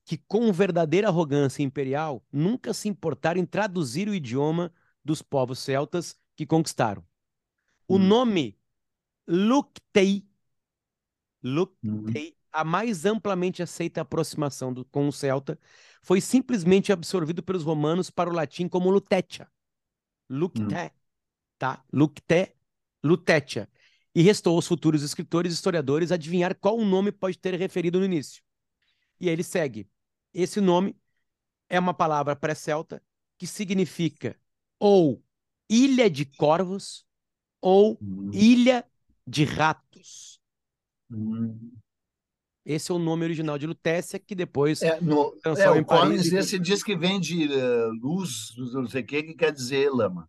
que, com verdadeira arrogância imperial, nunca se importaram em traduzir o idioma dos povos celtas que conquistaram. O Hum. nome Luctei, Luc Hum. A mais amplamente aceita aproximação do- com o celta, foi simplesmente absorvido pelos romanos para o latim como lutetia. Lucte, tá? Lucte, lutetia. E restou aos futuros escritores e historiadores adivinhar qual o nome pode ter referido no início. E aí ele segue. Esse nome é uma palavra pré-celta que significa ou ilha de corvos ou Hum. ilha de ratos. Hum. Esse é o nome original de Lutécia, que depois É, no, é, o Collins, esse diz que vem de eh, luz, não sei o que, que quer dizer lama.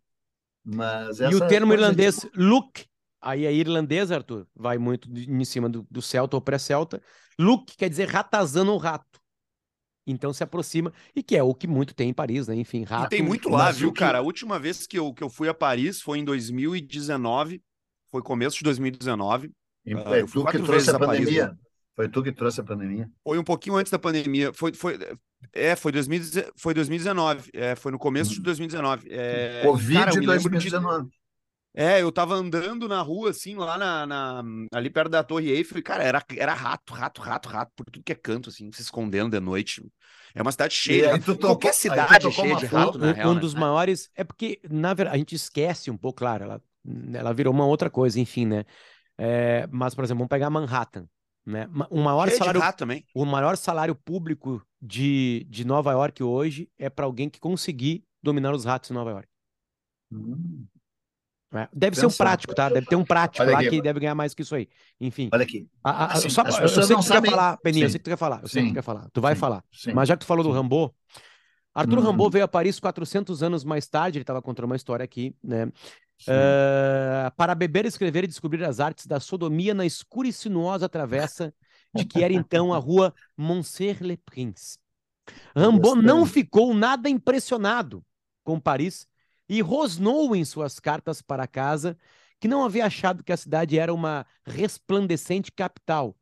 Mas E o termo irlandês look, aí é irlandês, Arthur, vai muito de- em cima do, do celta ou pré-celta. Look quer dizer ratazana ou rato. Então se aproxima, e que é o que muito tem em Paris, né? Enfim, E rato. tem muito lá, viu, que- cara? A última vez que eu, que eu fui a Paris foi em 2019. Foi começo de 2019. de- Ah, é eu fui tu que trouxe a a Paris, pandemia. né? Foi tu que trouxe a pandemia. Foi um pouquinho antes da pandemia. Foi, foi, é, foi, 2019, foi 2019. É, foi no começo de 2019. É, Covid cara, eu de É, eu tava andando na rua, assim, lá na, na- ali perto da Torre Eiffel, e, cara, era, era rato, rato, rato, rato, por tudo que é canto, assim, se escondendo de noite. É uma cidade cheia tocou- Qualquer cidade é cheia de rato, um, na real, um né? dos maiores. É porque, na verdade, a gente esquece um pouco, claro, ela, ela virou uma outra coisa, enfim, né? É, mas, por exemplo, vamos pegar Manhattan, né? O maior Cheia salário também. o maior salário público de, de Nova York hoje é para alguém que conseguir dominar os ratos em Nova York. Hum, né? Deve ser um prático, tá? Deve ter um prático Olha lá aqui. que deve ganhar mais que isso aí. Enfim. Olha aqui. A- a- Assim, só- as eu pessoas não que tu quer sabem- falar, Peninha, eu Sim. sei que tu quer falar, eu sei que tu Sim. quer falar. Tu vai Sim. falar. Sim. Mas já que tu falou do Sim. Rambo, Arthur Uhum. Rambo veio a Paris 400 anos mais tarde, ele estava contando uma história aqui, né? Sim. Eh, para beber, escrever e descobrir as artes da sodomia na escura e sinuosa travessa de que era então a rua Montser-le-Prince. Rambo não ficou nada impressionado com Paris e rosnou em suas cartas para casa que não havia achado que a cidade era uma resplandecente capital,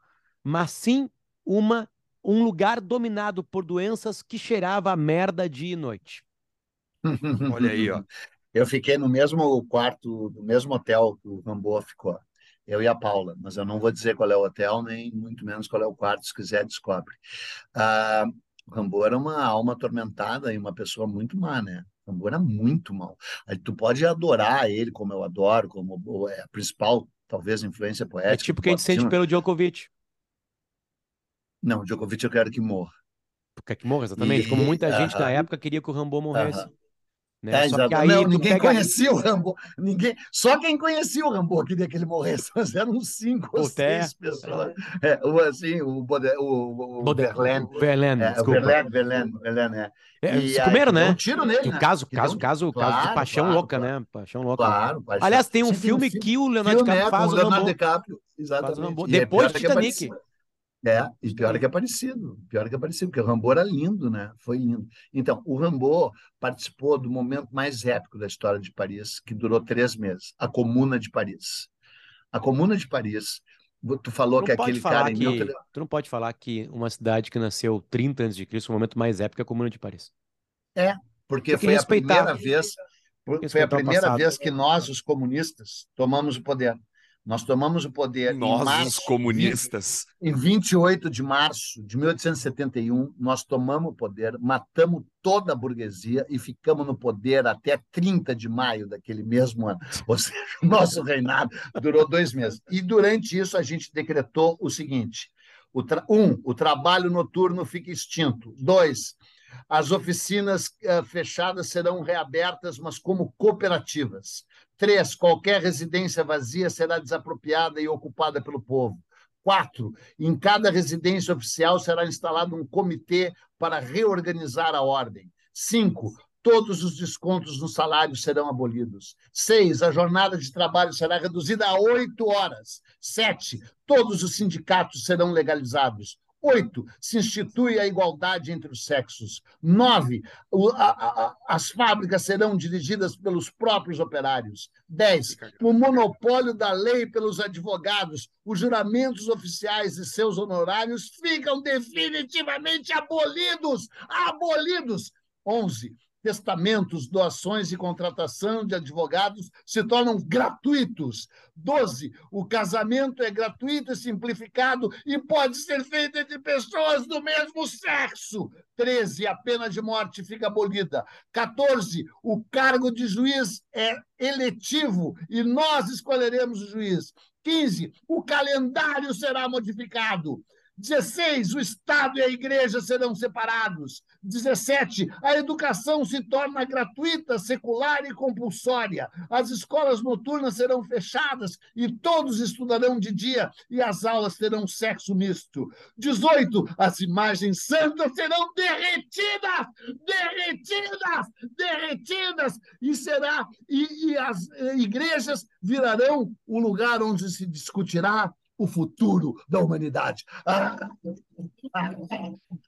mas sim uma um lugar dominado por doenças que cheirava a merda dia e noite. Olha aí, ó. Eu fiquei no mesmo quarto, no mesmo hotel que o Rambo ficou. Eu e a Paula, mas eu não vou dizer qual é o hotel, nem muito menos qual é o quarto, se quiser, descobre. Ah, o Rambo era uma alma atormentada e uma pessoa muito má, né? O Rambo era muito mal. Aí tu pode adorar ele, como eu adoro, como é a principal, talvez, influência poética. É tipo do que a gente pop sente pelo Djokovic. Não, Djokovic eu quero que morra. Quer que morra, exatamente. E- Como muita gente na aham. época queria que o Rambo morresse. Aham. Né? É, exato. Não, ninguém pega- conhecia o Rambo. Ninguém... Só quem conhecia o Rambo queria que ele morresse, mas eram cinco ou seis pessoas. É, o, assim, o, Bode... o, o Bode- Verlaine. Verlaine, É, o desculpa. Verlaine, é. É, E comeram, né? Um tiro nele, né? caso, caso, deu- caso, caso de Claro, paixão claro, louca, claro. né? Paixão louca. Claro, paixão. Aliás, tem um Sim, filme que o Leonardo DiCaprio é, faz o o Leonardo Rambo. DiCaprio, exatamente. Depois de que é Titanic. É, e pior é que é parecido, pior é que é parecido, porque o Rambo era lindo, né? Foi lindo. Então, o Rambo participou do momento mais épico da história de Paris, que durou três meses, a Comuna de Paris. A Comuna de Paris, tu falou Tu que aquele cara em que, 1300 tu não pode falar que uma cidade que nasceu 30 anos de Cristo, o momento mais épico é a Comuna de Paris. porque Tem que foi a primeira vez, Foi a primeira vez que nós, os comunistas, tomamos o poder. Nós tomamos o poder em Nós, março, os comunistas. Em 28 de março de 1871, nós tomamos o poder, matamos toda a burguesia e ficamos no poder até 30 de maio daquele mesmo ano. Ou seja, o nosso reinado durou dois meses. E durante isso a gente decretou o seguinte: o um, o trabalho noturno fica extinto. Dois, as oficinas eh, fechadas serão reabertas, mas como cooperativas. Três, qualquer residência vazia será desapropriada e ocupada pelo povo. Quatro, em cada residência oficial será instalado um comitê para reorganizar a ordem. Cinco, todos os descontos no salário serão abolidos. Seis, a jornada de trabalho será reduzida a oito horas. Sete, todos os sindicatos serão legalizados. Oito, se institui a igualdade entre os sexos. Nove, a- a- as fábricas serão dirigidas pelos próprios operários. Dez, o monopólio da lei pelos advogados, os juramentos oficiais e seus honorários ficam definitivamente abolidos. Abolidos. Onze, testamentos, doações e contratação de advogados se tornam gratuitos. 12. O casamento é gratuito e simplificado e pode ser feito entre pessoas do mesmo sexo. 13. A pena de morte fica abolida. 14. O cargo de juiz é eletivo e nós escolheremos o juiz. 15. O calendário será modificado. 16. O Estado e a Igreja serão separados. 17. A educação se torna gratuita, secular e compulsória. As escolas noturnas serão fechadas e todos estudarão de dia e as aulas terão sexo misto. 18. As imagens santas serão derretidas, derretidas, derretidas e será e, e as eh, igrejas virarão o lugar onde se discutirá o futuro da humanidade. Ah,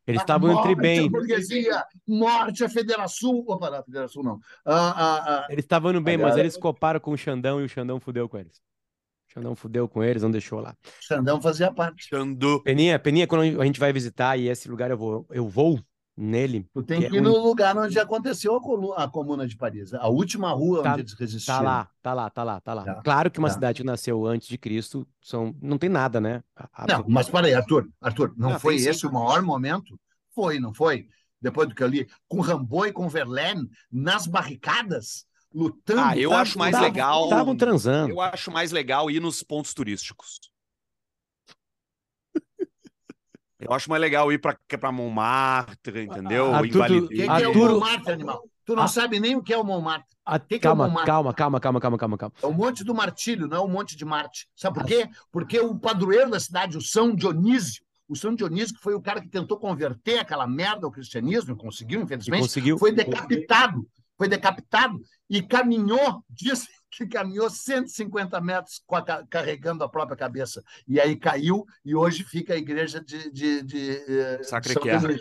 Eles estavam entre bem. burguesia, morte à Federação. Opa, não, Federação não. Ah, ah, ah. Eles estavam indo bem, mas eles coparam com o Xandão e o Xandão fudeu com eles. O Xandão fudeu com eles, não deixou lá. Xandão fazia parte. Xandu. Peninha, Peninha, quando a gente vai visitar e esse lugar eu vou, eu vou nele. Tu tem Que é que ir um- no lugar onde aconteceu a, colu- a Comuna de Paris. A última rua Tá- onde eles resistiram. Tá lá, tá lá, tá lá, tá lá. Tá, Claro que uma tá. cidade que nasceu antes de Cristo são, não tem nada, né? A- Não, mas para aí, Arthur. Arthur, não, Não, foi tem sim. esse o maior momento? Foi, não foi? Depois do que eu li, com Rambo e com Verlaine nas barricadas, lutando. Ah, eu acho mais legal- Estavam transando. Eu acho mais legal ir nos pontos turísticos. Eu acho mais legal ir pra, pra Montmartre, entendeu? Arthur, tu- O que, que é o Arturo- Montmartre, animal? Tu não Ah. sabe nem o que é o Montmartre. Ah, que que é o calma, Montmartre? calma, calma, calma, calma, calma, calma. É o Monte do Martírio, não é o Monte de Marte. Sabe por quê? Porque o padroeiro da cidade, o São Dionísio, o São Dionísio, que foi o cara que tentou converter aquela merda ao cristianismo, conseguiu, infelizmente, conseguiu. foi decapitado. Foi decapitado e caminhou, diz que caminhou 150 metros a carregando a própria cabeça. E aí caiu e hoje fica a igreja de, de, de, eh, de São Cœur.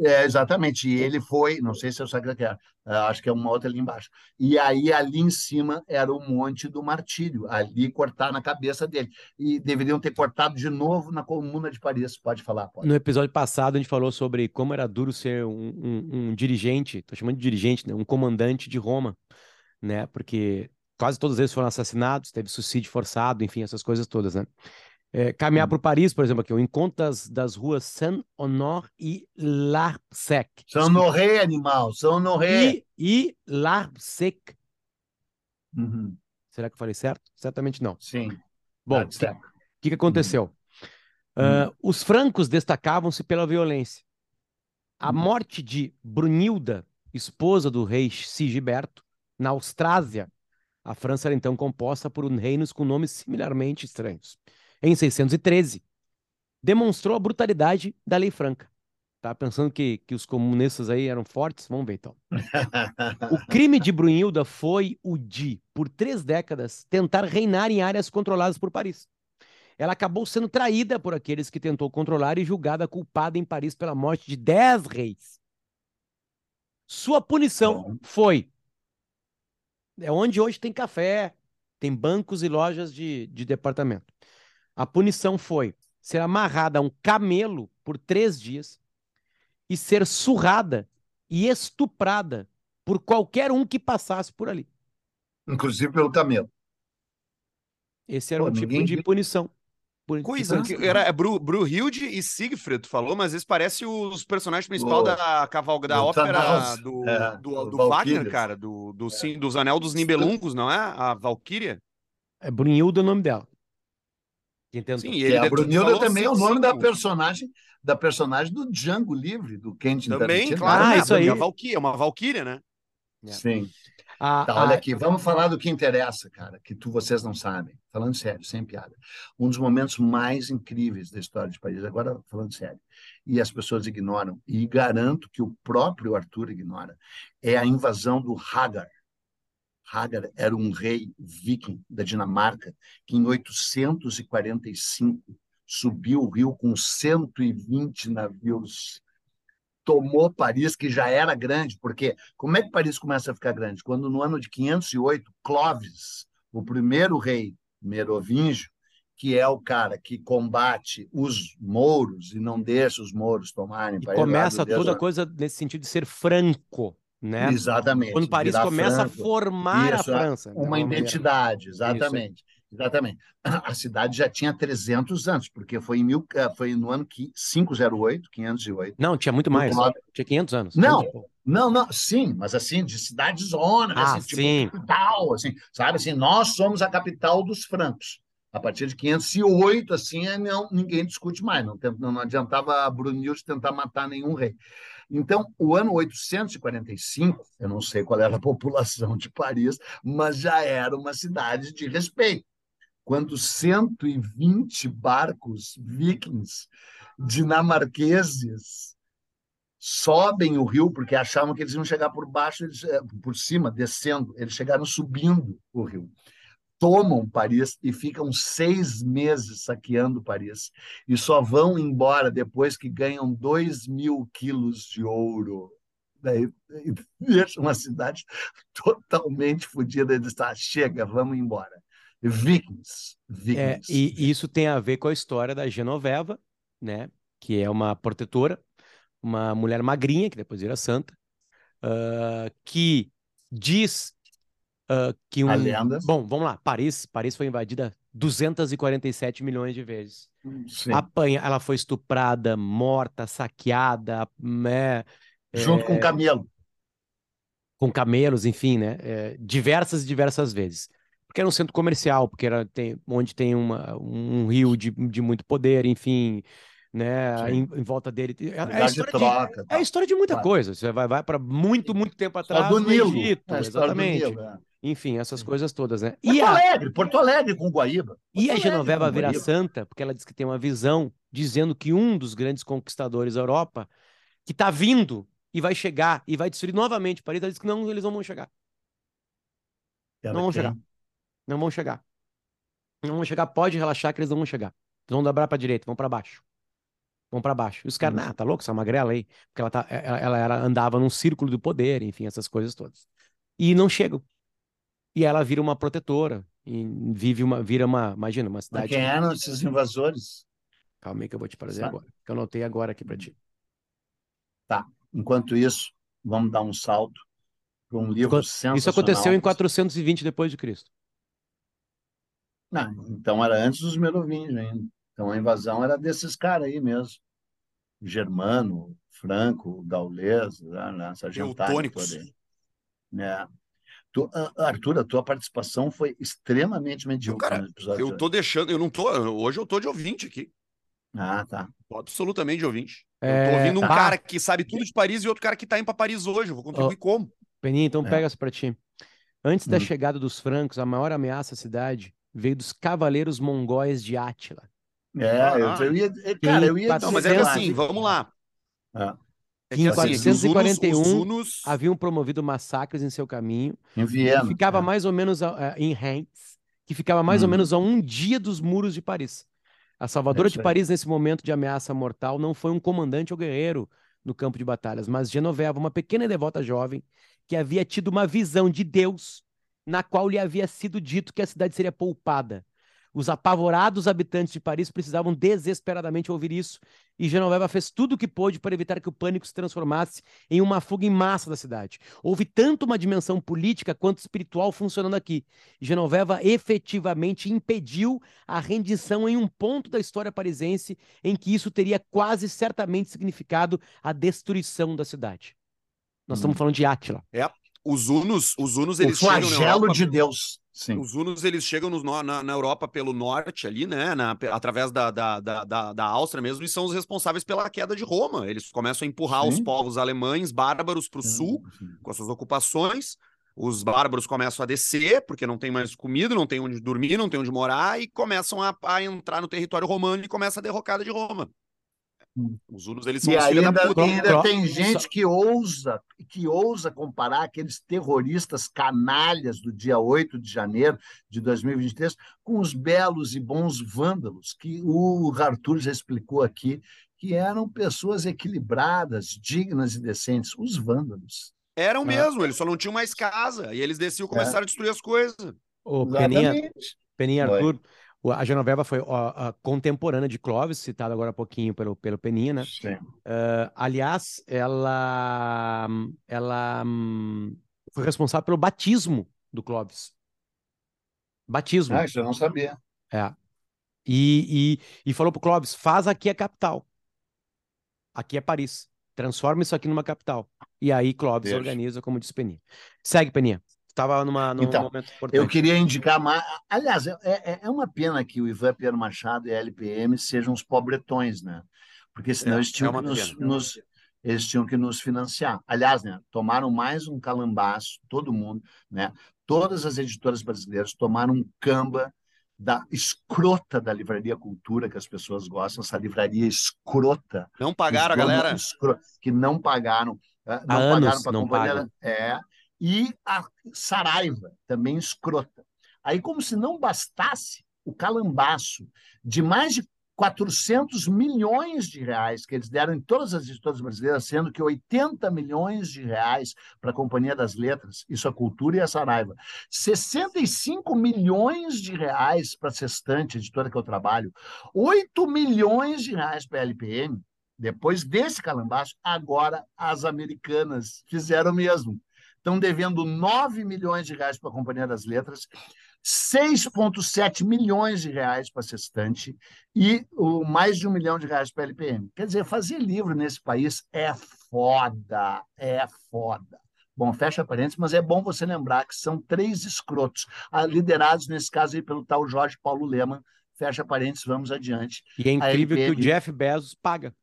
É, exatamente. E ele foi, não sei se é o Cœur, ah, acho que é uma outra ali embaixo. E aí ali em cima era o Monte do Martírio, ali cortar na cabeça dele. E deveriam ter cortado de novo na Comuna de Paris. Pode falar, pode. No episódio passado, a gente falou sobre como era duro ser um, um- um dirigente, tô chamando de dirigente, né? Um comandante de Roma, né? Porque quase todos eles foram assassinados, teve suicídio forçado, enfim, essas coisas todas, né? É, caminhar Hum. por Paris, por exemplo, aqui, o encontro das, das ruas Saint-Honor e L'Arpsec. São Noré, animal, São Noré. E, e L'Arpsec. Uhum, Será que eu falei certo? Certamente não. Sim. Bom, tá o que, que aconteceu? Ah, os francos destacavam-se pela violência. A Hum. morte de Brunilda, esposa do rei Sigiberto, na Austrásia, a França era então composta por reinos com nomes similarmente estranhos. Em 613, demonstrou a brutalidade da lei franca. Tá pensando que, que os comunistas aí eram fortes? Vamos ver então. O crime de Brunilda foi o de, por três décadas, tentar reinar em áreas controladas por Paris. Ela acabou sendo traída por aqueles que tentou controlar e julgada culpada em Paris pela morte de dez reis. Sua punição foi. É onde hoje tem café, tem bancos e lojas de, de departamento. A punição foi ser amarrada a um camelo por três dias e ser surrada e estuprada por qualquer um que passasse por ali. Inclusive pelo camelo. Esse era Pô, um tipo de viu. punição. Coisa que era é Bru, Brunhilde e Siegfried, falou, mas esse parece os personagens principais da cavalga da ópera do, é, do, do do Wagner, cara, do, do, sim, dos Anel dos Nibelungos, não é? A Valkyria? É Brunhilda o nome dela. Quem tentou. Sim, Que ele a tu Brunilda também é o nome da personagem da personagem do Django Livre, do Quentin Também, Tarantino. claro. Ah, né? isso aí. A Valkyria, é uma Valkyria, né? Sim. A- Tá, olha a- aqui, vamos falar do que interessa, cara, que tu vocês não sabem. Falando sério, sem piada. Um dos momentos mais incríveis da história de Paris, agora falando sério, e as pessoas ignoram, e garanto que o próprio Arthur ignora, é a invasão do Hagar. Hagar era um rei viking da Dinamarca que em 845 subiu o rio com 120 navios. Tomou Paris, que já era grande, porque como é que Paris começa a ficar grande? Quando no ano de 508, Clovis, o primeiro rei merovingio, que é o cara que combate os mouros e não deixa os mouros tomarem e começa toda a coisa nesse sentido de ser franco, né? Exatamente. Quando Paris começa franco. a formar Isso, a França. de uma maneira. identidade, exatamente. Exatamente. A cidade já tinha 300 anos, porque foi, em mil, eh, foi no ano que 508, 508. Não, tinha muito mais. Tinha 500 anos. Não, 500 e pouco. Não, não, sim, mas assim, de cidade zona, Ah, assim, tipo sim. capital, assim, sabe? Assim, nós somos a capital dos francos. A partir de 508, assim, é, não, ninguém discute mais, não, não adiantava Brunilde tentar matar nenhum rei. Então, o ano 845, eu não sei qual era a população de Paris, mas já era uma cidade de respeito. Quando 120 barcos vikings dinamarqueses sobem o rio, porque achavam que eles iam chegar por baixo, eles, eh, por cima, descendo. Eles chegaram subindo o rio. Tomam Paris e ficam seis meses saqueando Paris. E só vão embora depois que ganham dois mil quilos de ouro. Daí deixam uma cidade totalmente fodida. Eles tá, chega, vamos embora. Vikings. É, Vikings. e e isso tem a ver com a história da Genoveva, né? Que é uma protetora, uma mulher magrinha, que depois vira santa, ah, que diz ah, que um. A lenda. Bom, vamos lá. Paris, Paris foi invadida 247 milhões de vezes. Sim. Apanha, ela foi estuprada, morta, saqueada, né? Junto com o camelo. com camelos, enfim, né? é, diversas e diversas vezes. Porque era um centro comercial, porque era tem, onde tem uma, um rio de, de muito poder, enfim, né? Em, em volta dele. É, é a Lugar de história de, troca. é a história de muita coisa. Você vai, vai para muito, muito tempo História atrás do Nilo. Egito, É, história do exatamente. Nilo, é. Enfim, essas coisas todas, né? Porto E a, Alegre, Porto Alegre com Guaíba. e a Porto Genoveva vira santa, porque ela diz que tem uma visão dizendo que um dos grandes conquistadores da Europa, que está vindo e vai chegar e vai destruir novamente Paris, ela diz que não, eles não vão chegar. Era Não vão chegar. Não vão chegar. Não vão chegar, pode relaxar que eles não vão chegar. Eles vão dobrar pra direita, vão pra baixo. Vão pra baixo. E os caras, ah, tá louco, essa magrela aí? Porque ela, tá, ela, ela era, andava num círculo do poder, enfim, essas coisas todas. E não chegam. E ela vira uma protetora. Vive uma, vira uma, imagina, uma Mas cidade. quem eram esses invasores? Calma aí que eu vou te trazer Sabe? agora. Que eu anotei agora aqui pra ti. Enquanto isso, vamos dar um salto para um livro Enquanto- sensacional. Isso aconteceu em 420 depois de Cristo. Não, então era antes dos merovingios ainda. Então a invasão era desses caras aí mesmo. Germano, Franco, Gaulês, né, né, essa gentalha Teutônicos. toda aí. É. Tu, Arthur, a tua participação foi extremamente medíocre cara, no episódio. Eu tô deixando, eu não tô, hoje eu tô de ouvinte aqui. Ah, tá. Tô absolutamente de ouvinte. Eu É, tô ouvindo um tá. cara que sabe tudo de Paris e outro cara que tá indo pra Paris hoje. Eu vou contribuir como? Peninha, então É. pega essa pra ti. Antes da Hum. chegada dos francos, a maior ameaça à cidade veio dos cavaleiros mongóis de Átila. É, eu, Ah, eu ia. é, Cara, eu ia. Não, mas é que lá. assim, vamos lá. Ah, É Em que assim, é que os Hunos- 441, os Hunos- Haviam promovido massacres em seu caminho. em Viena. ficava é. mais ou menos a- a- em Reims, que ficava mais ou Hum. menos a um dia dos muros de Paris. A salvadora É de. Paris, nesse momento de ameaça mortal, não foi um comandante ou guerreiro no campo de batalhas, mas Genoveva, uma pequena e devota jovem, que havia tido uma visão de Deus, na qual lhe havia sido dito que a cidade seria poupada. Os apavorados habitantes de Paris precisavam desesperadamente ouvir isso, e Genoveva fez tudo o que pôde para evitar que o pânico se transformasse em uma fuga em massa da cidade. Houve tanto uma dimensão política quanto espiritual funcionando aqui. E Genoveva efetivamente impediu a rendição em um ponto da história parisense em que isso teria quase certamente significado a destruição da cidade. Nós hum. estamos falando de Átila. É, os Hunos, os Hunos eles o flagelo Europa, de Deus. Sim. Os Hunos eles chegam no, na, na, Europa pelo norte ali, né? Na, através da, da, da, da, Áustria mesmo, e são os responsáveis pela queda de Roma. Eles começam a empurrar sim. os povos alemães bárbaros para o sul, com as suas ocupações. Os bárbaros começam a descer, porque não tem mais comida, não tem onde dormir, não tem onde morar, e começam a, a entrar no território romano e começa a derrocada de Roma. Os Hunos, eles são e ainda, ainda tem gente que ousa, que ousa comparar aqueles terroristas canalhas do dia 8 de janeiro de 2023 com os belos e bons vândalos que o Arthur já explicou aqui, que eram pessoas equilibradas, dignas e decentes, os vândalos. Eram é. mesmo, eles só não tinham mais casa, e eles desciam e começaram é. a destruir as coisas. Ô, Peninha, Peninha Arthur, a Genoveva foi a, a contemporânea de Clovis, citada agora há pouquinho pelo, pelo Peninha, né? Sim. Uh, aliás, ela, ela um, foi responsável pelo batismo do Clovis. Batismo. Ah, isso eu não sabia. É. E, e, e falou pro Clovis, faz aqui a capital. Aqui é Paris. Transforma isso aqui numa capital. E aí Clovis Deus. organiza, como disse Peninha. Segue, Peninha estava numa, num então, momento importante. Eu queria indicar mais. Aliás, é, é, é uma pena que o Ivan Pedro Machado e a LPM sejam os pobretões, né? Porque senão é, eles, tinham é que nos, nos, eles tinham que nos financiar. Aliás, né, tomaram mais um calambaço, todo mundo, né? Todas as editoras brasileiras tomaram um camba da escrota da Livraria Cultura, que as pessoas gostam, essa livraria escrota. Não pagaram, a galera? Escrota, que não pagaram. Eh, não Há pagaram para a companhia. É, e a Saraiva, também escrota. Aí, como se não bastasse o calambaço de mais de 400 milhões de reais que eles deram em todas as editoras brasileiras, sendo que 80 milhões de reais para a Companhia das Letras, isso a Cultura e a Saraiva, 65 milhões de reais para a Sextante, editora que eu trabalho, 8 milhões de reais para a LPM, depois desse calambaço, agora as americanas fizeram mesmo estão devendo 9 milhões de reais para a Companhia das Letras, 6,7 milhões de reais para a Sextante e o, mais de um milhão de reais para a LPM. Quer dizer, fazer livro nesse país é foda, é foda. Bom, fecha parênteses, mas é bom você lembrar que são três escrotos, ah, liderados, nesse caso, aí, pelo tal Jorge Paulo Leman. Fecha parênteses, vamos adiante. E é incrível LPM... que o Jeff Bezos paga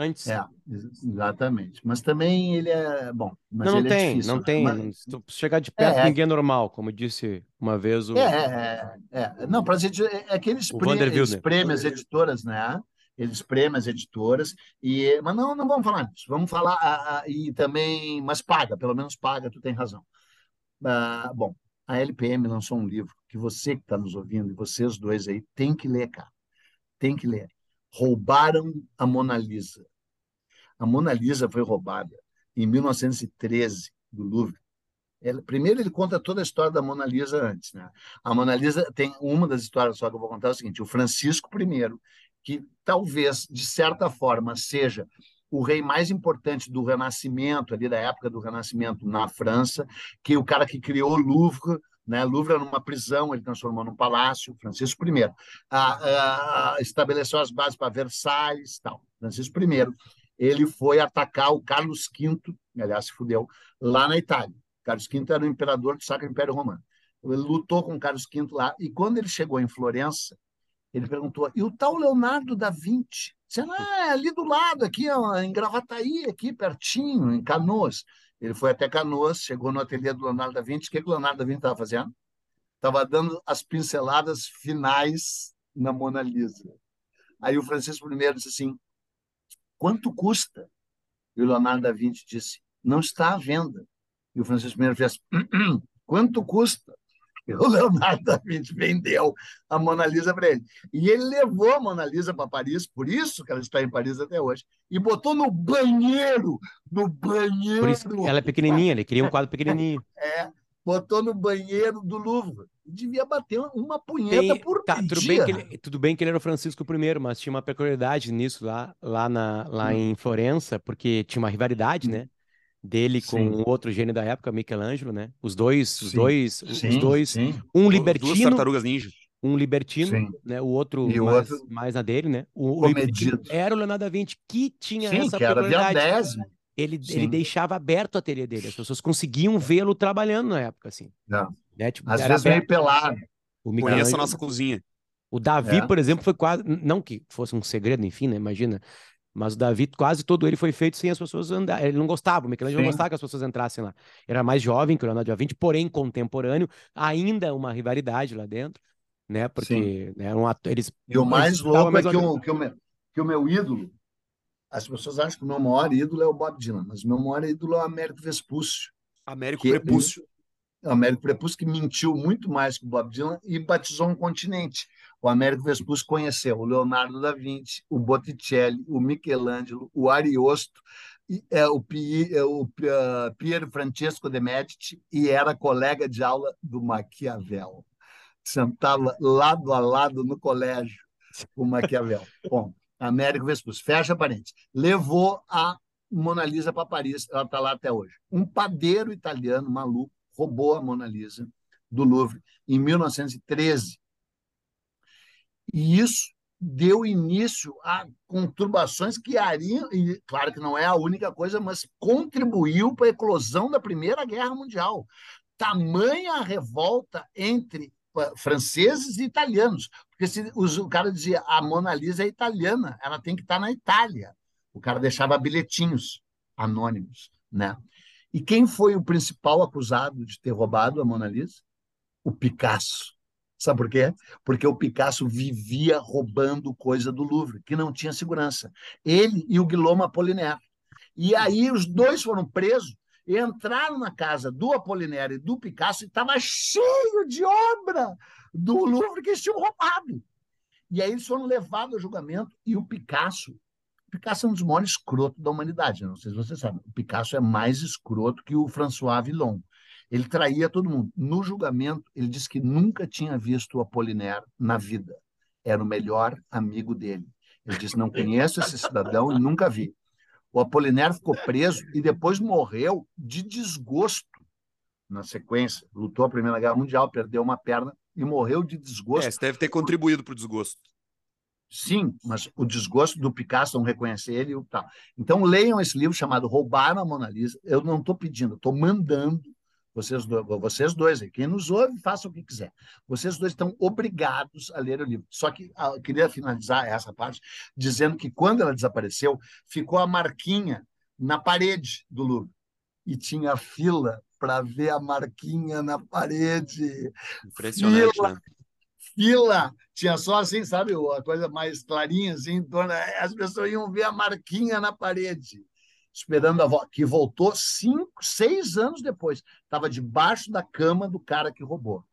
antes. É, exatamente. Mas também ele é. Bom, mas não, não tem, é difícil, não tem. Mas... Se chegar de perto, é, é, ninguém é normal, como disse uma vez o. É, é, é. Não, para é, é que eles, pre... eles as editoras, né? Eles prêmios as editoras, e... mas não, não vamos falar disso. Vamos falar. A, a, e também. Mas paga, pelo menos paga, tu tem razão. Ah, bom, a LPM lançou um livro que você que está nos ouvindo, e vocês dois aí, tem que ler, cara. Tem que ler roubaram a Mona Lisa. A Mona Lisa foi roubada em 1913 do Louvre. Primeiro ele conta toda a história da Mona Lisa antes, né? A Mona Lisa tem uma das histórias só que eu vou contar é o seguinte: o Francisco I, que talvez de certa forma seja o rei mais importante do Renascimento, ali da época do Renascimento na França, que o cara que criou o Louvre, né? Louvre era uma prisão, ele transformou num palácio, Francisco I. Ah, ah, estabeleceu as bases para Versalhes, tal. Francisco I. Ele foi atacar o Carlos V, aliás, se fudeu, lá na Itália. Carlos V era o imperador do Sacro Império Romano. Ele lutou com Carlos V lá, e quando ele chegou em Florença, ele perguntou: e o tal Leonardo da Vinci? Você não é ali do lado, aqui em Gravataí, aqui pertinho, em Canoas. Ele foi até Canoas, chegou no ateliê do Leonardo da Vinci. O que, que o Leonardo da Vinci estava fazendo? Estava dando as pinceladas finais na Mona Lisa. Aí o Francisco I disse assim: quanto custa? E o Leonardo da Vinci disse: não está à venda. E o Francisco I fez: quanto custa? O Leonardo da Vinci vendeu a Mona Lisa para ele. E ele levou a Mona Lisa para Paris, por isso que ela está em Paris até hoje, e botou no banheiro, no banheiro. Por isso ela é pequenininha, ele queria um quadro pequenininho. É, botou no banheiro do Louvre. Devia bater uma punheta Tem, por tá, dia. Tudo bem, que ele, tudo bem que ele era o Francisco I, mas tinha uma peculiaridade nisso lá, lá, na, lá hum. em Florença, porque tinha uma rivalidade, né? Dele com o outro gênio da época, Michelangelo, né? Os dois, os dois, sim, os dois, sim. um libertino, Duas tartarugas ninja. Um libertino, né? O outro, e mais, outro mais na dele, né? O, o era o Leonardo da Vinci que tinha sim, essa que peculiaridade. Era ele, ele deixava aberto o ateliê dele. As pessoas conseguiam vê-lo trabalhando na época, assim. Não. Né? Tipo, Às vezes meio pelado. O Conheça a nossa cozinha. O Davi, é. por exemplo, foi quase. Não que fosse um segredo, enfim, né? Imagina. Mas o Davi, quase todo ele foi feito sem as pessoas andarem. Ele não gostava, o Michelangelo não gostava que as pessoas entrassem lá. Era mais jovem que o Leonardo da Vinci, porém contemporâneo, ainda uma rivalidade lá dentro, né? Porque né, um ator, eles. E o mais louco é que o, que, o meu, que o meu ídolo, as pessoas acham que o meu maior ídolo é o Bob Dylan, mas o meu maior ídolo é o Américo Vespúcio. Américo Prepúcio. O Américo Prepúcio que mentiu muito mais que o Bob Dylan e batizou um continente. O Américo Vespúcio conheceu o Leonardo da Vinci, o Botticelli, o Michelangelo, o Ariosto, é, o, Pi, é, o uh, Piero Francesco de Medici e era colega de aula do Maquiavel. Sentava lado a lado no colégio o Maquiavel. Bom, Américo Vespúcio, fecha parênteses, levou a Mona Lisa para Paris, ela está lá até hoje. Um padeiro italiano maluco roubou a Mona Lisa do Louvre em 1913. E isso deu início a conturbações que hariam, e claro que não é a única coisa, mas contribuiu para a eclosão da Primeira Guerra Mundial. Tamanha revolta entre franceses e italianos. Porque se os, o cara dizia a Mona Lisa é italiana, ela tem que estar na Itália. O cara deixava bilhetinhos anônimos, né? E quem foi o principal acusado de ter roubado a Mona Lisa? O Picasso. Sabe por quê? Porque o Picasso vivia roubando coisa do Louvre, que não tinha segurança. Ele e o Guilherme Apollinaire. E aí os dois foram presos entraram na casa do Apolinário e do Picasso e estava cheio de obra do Louvre que eles tinham roubado. E aí eles foram levados ao julgamento e o Picasso, Picasso é um dos maiores escrotos da humanidade, não sei se você sabe. O Picasso é mais escroto que o François Villon. Ele traía todo mundo. No julgamento, ele disse que nunca tinha visto o Apolinaire na vida. Era o melhor amigo dele. Ele disse: Não conheço esse cidadão e nunca vi. O Apolinário ficou preso e depois morreu de desgosto na sequência. Lutou a Primeira Guerra Mundial, perdeu uma perna e morreu de desgosto. É, você deve ter contribuído para o desgosto. Sim, mas o desgosto do Picasso não reconhecer ele e tal. Então leiam esse livro chamado Roubaram a Mona Lisa. Eu não estou pedindo, estou mandando vocês, vocês dois, quem nos ouve, faça o que quiser. Vocês dois estão obrigados a ler o livro. Só que ah, eu queria finalizar essa parte dizendo que quando ela desapareceu, ficou a marquinha na parede do Louvre. E tinha fila para ver a marquinha na parede. Impressionante, fila, né? Fila, tinha só assim, sabe, a coisa mais clarinha, assim, em torno, as pessoas iam ver a marquinha na parede esperando a volta, que voltou cinco, seis anos depois. Estava debaixo da cama do cara que roubou.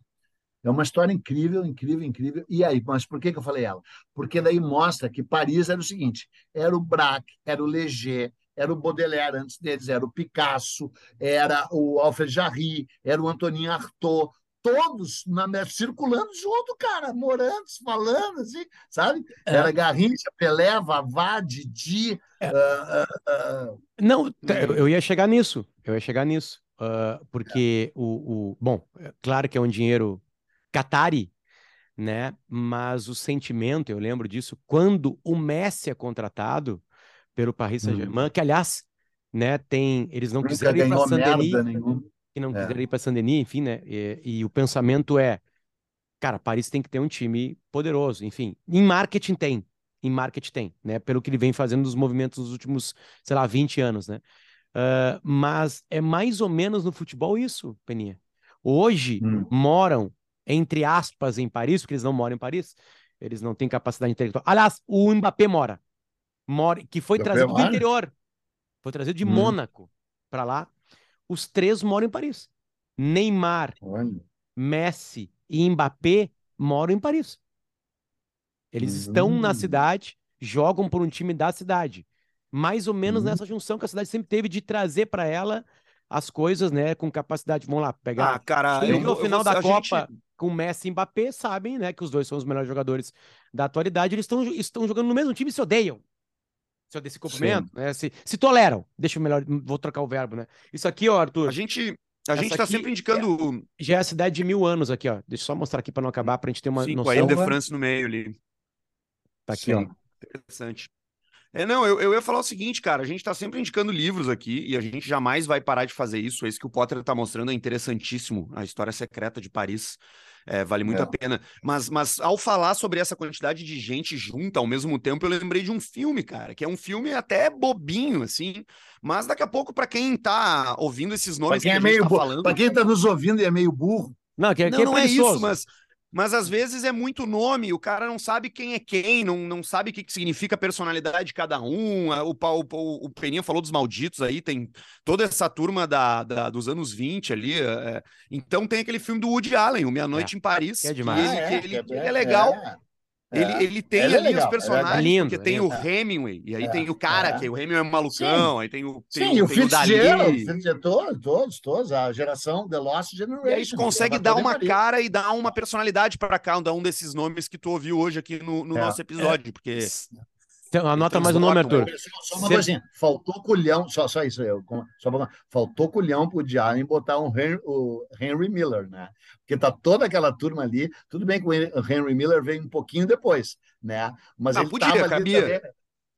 É uma história incrível, incrível, incrível. E aí, mas por que, que eu falei ela? Porque daí mostra que Paris era o seguinte: era o Braque, era o Leger, era o Baudelaire antes deles, era o Picasso, era o Alfred Jarry, era o Antonin Artaud, todos na, circulando junto, cara, Morantes falando, assim, sabe? É. Era Garrincha, Pelé, Vavá, Didi. É. Uh, uh, Não, eu ia chegar nisso, eu ia chegar nisso, uh, porque é. o, o. Bom, é claro que é um dinheiro catari, né? Mas o sentimento, eu lembro disso, quando o Messi é contratado pelo Paris Saint-Germain, hum. que aliás, né, tem. Eles não Nunca quiseram ir para Saint-Denis que não é. quiser ir para Saint-Denis, enfim, né? E, e, o pensamento é, cara, Paris tem que ter um time poderoso, enfim. Em marketing tem, em marketing tem, né? Pelo que ele vem fazendo nos movimentos nos últimos, sei lá, 20 anos, né? Uh, mas é mais ou menos no futebol isso, Peninha. Hoje hum. moram, entre aspas, em Paris, porque eles não moram em Paris, eles não têm capacidade intelectual. Aliás, o Mbappé mora, mora que foi Mbappé trazido do interior, foi trazido de hum. Mônaco para lá os três moram em Paris. Neymar, Olha. Messi e Mbappé moram em Paris. Eles uhum. estão na cidade, jogam por um time da cidade. Mais ou menos uhum. nessa junção que a cidade sempre teve de trazer para ela as coisas, né, com capacidade. Vamos lá, pegar. Ah, cara, Quem eu, a eu final vou- da Copa gente- com Messi e Mbappé sabem, né, que os dois são os melhores jogadores da atualidade. Eles estão estão jogando no mesmo time e se odeiam. Se odeiam, se cumprimentam, né, se, se toleram. Deixa eu melhor, vou trocar o verbo, né? Isso aqui, ó, Arthur, A gente, a gente tá aqui sempre indicando já é a cidade de mil anos aqui, ó. Deixa eu só mostrar aqui para não acabar, pra gente ter uma cinco noção. aí de Noção. France no meio ali. Tá aqui, ó. Sim. Interessante. É, não, eu, eu ia falar o seguinte, cara, a gente tá sempre indicando livros aqui e a gente jamais vai parar de fazer isso. É isso que o Potter tá mostrando, é interessantíssimo. A história secreta de Paris é, vale muito É. a pena. Mas, mas ao falar sobre essa quantidade de gente junta ao mesmo tempo, eu lembrei de um filme, cara, que é um filme até bobinho, assim, mas daqui a pouco, pra quem tá ouvindo esses Para nomes quem que é a gente meio tá burro, falando. para quem está nos ouvindo e é meio burro, Não, que, que Não, não é isso, mas, mas às vezes é muito nome, o cara não sabe quem é quem, não, não sabe o que, que significa a personalidade de cada um. a- O, o, o, o Peninha falou dos malditos aí, tem toda essa turma da, da- dos anos 20 ali. é, então tem aquele filme do Woody Allen, O Meia Noite em Paris. que é que demais. ele, Ah, que ele- é, que ele é legal. É, Ele, é. ele tem Ele é ali legal, os personagens, é lindo, porque tem ele o é- Hemingway, e aí É, tem o cara, é. que o Hemingway é malucão, aí tem o, tem, Sim, o- o tem o. Fitzgerald, todos, todos, todos, a geração The Lost Generation. E aí tu consegue dar uma cara e dar uma personalidade para cada um desses nomes que tu ouviu hoje aqui no, no É, nosso episódio, porque Então, anota mais o nome, Arthur. Só, só uma Cê- coisinha, faltou culhão, só, só isso, eu, com- só pra- faltou culhão pro Allen botar um Henry, o Henry Miller, né? Porque tá toda aquela turma ali, tudo bem que o Hen- o Henry Miller veio um pouquinho depois, né? Mas Ah, ele podia, tava ali cabia. também,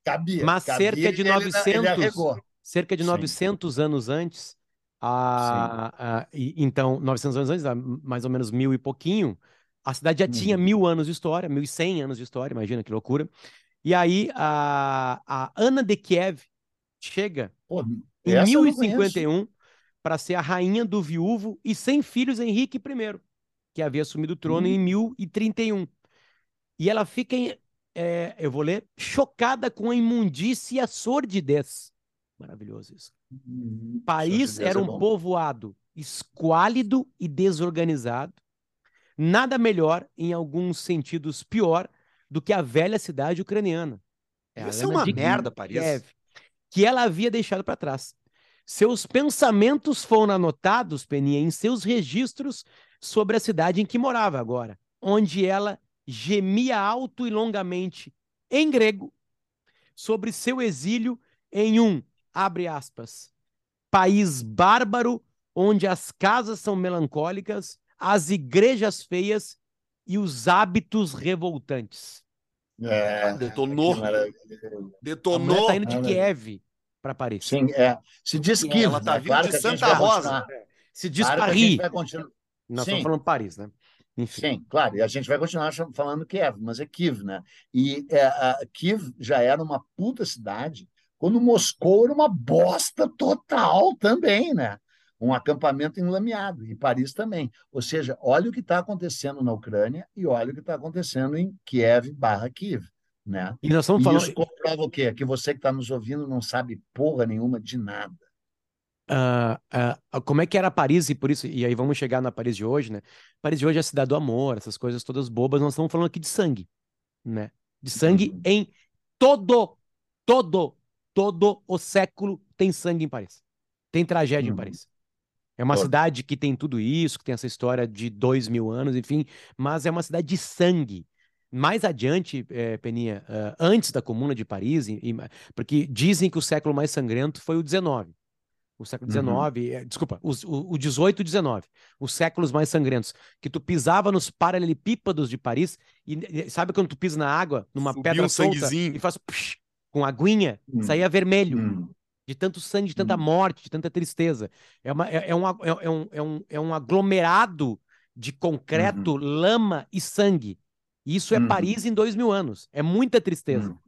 cabia. Mas cabia, cerca de ele- ele 900 arregou. cerca de Sim. 900 anos antes, a, a- e- então, 900 anos antes, mais ou menos mil e pouquinho, a cidade já tinha Uhum. mil anos de história, mil e cem anos de história, imagina que loucura. E aí, a, a Ana de Kiev chega Pô, em essa eu não 1051 para ser a rainha do viúvo e sem filhos Henrique I, que havia assumido o trono Hum. em 1031. E ela fica, em- é, eu vou ler, chocada com a imundície e a sordidez. Maravilhoso isso. Paris Sordidez era é um bom. povoado esquálido e desorganizado. Nada melhor, em alguns sentidos pior, do que a velha cidade ucraniana. É a Isso é Ana uma de merda, Paris. Que ela havia deixado para trás. Seus pensamentos foram anotados, Peninha, em seus registros sobre a cidade em que morava agora, onde ela gemia alto e longamente em grego sobre seu exílio em um, abre aspas, país bárbaro onde as casas são melancólicas, as igrejas feias e os hábitos revoltantes. É, Detonou. Detonou. tá indo de Kiev para Paris. Sim, é. Se diz E Kiev, ela tá vindo Claro de que Santa Rosa. continuar- Se diz claro que a Paris. gente vai continuar. Nós Sim. estamos falando Paris, né? Enfim. Sim, claro, e a gente vai continuar falando Kiev, mas é Kiev, né? E é, a Kiev já era uma puta cidade, quando Moscou era uma bosta total também, né? Um acampamento enlameado, e Paris também. Ou seja, olha o que está acontecendo na Ucrânia e olha o que está acontecendo em Kiev barra Kiev, né? E nós estamos E falando. isso comprova o quê? Que você que está nos ouvindo não sabe porra nenhuma de nada. ah, ah, como é que era Paris, e por isso, e aí vamos chegar na Paris de hoje, né? Paris de hoje é a cidade do amor, essas coisas todas bobas, nós estamos falando aqui de sangue, né? De sangue Uhum. em todo, todo, todo o século tem sangue em Paris. Tem tragédia em Uhum. Paris. É uma Todo. cidade que tem tudo isso, que tem essa história de dois mil anos, enfim, mas é uma cidade de sangue. Mais adiante, eh, Peninha, ah, antes da Comuna de Paris, e- e- porque dizem que o século mais sangrento foi o XIX. O século Uhum. XIX, eh, desculpa, os- o, o 18 e 19, os séculos mais sangrentos, que tu pisava nos paralelepípedos de Paris e e sabe quando tu pisa na água, numa Subia pedra um solta e faz psh, com aguinha, Hum. saía vermelho Hum. De tanto sangue, de tanta Hum. morte, de tanta tristeza. É, uma, é, é um, é, é um, é, um, é um aglomerado de concreto, lama e sangue. E Isso é Uhum. Paris em dois mil anos. É muita tristeza. Hum.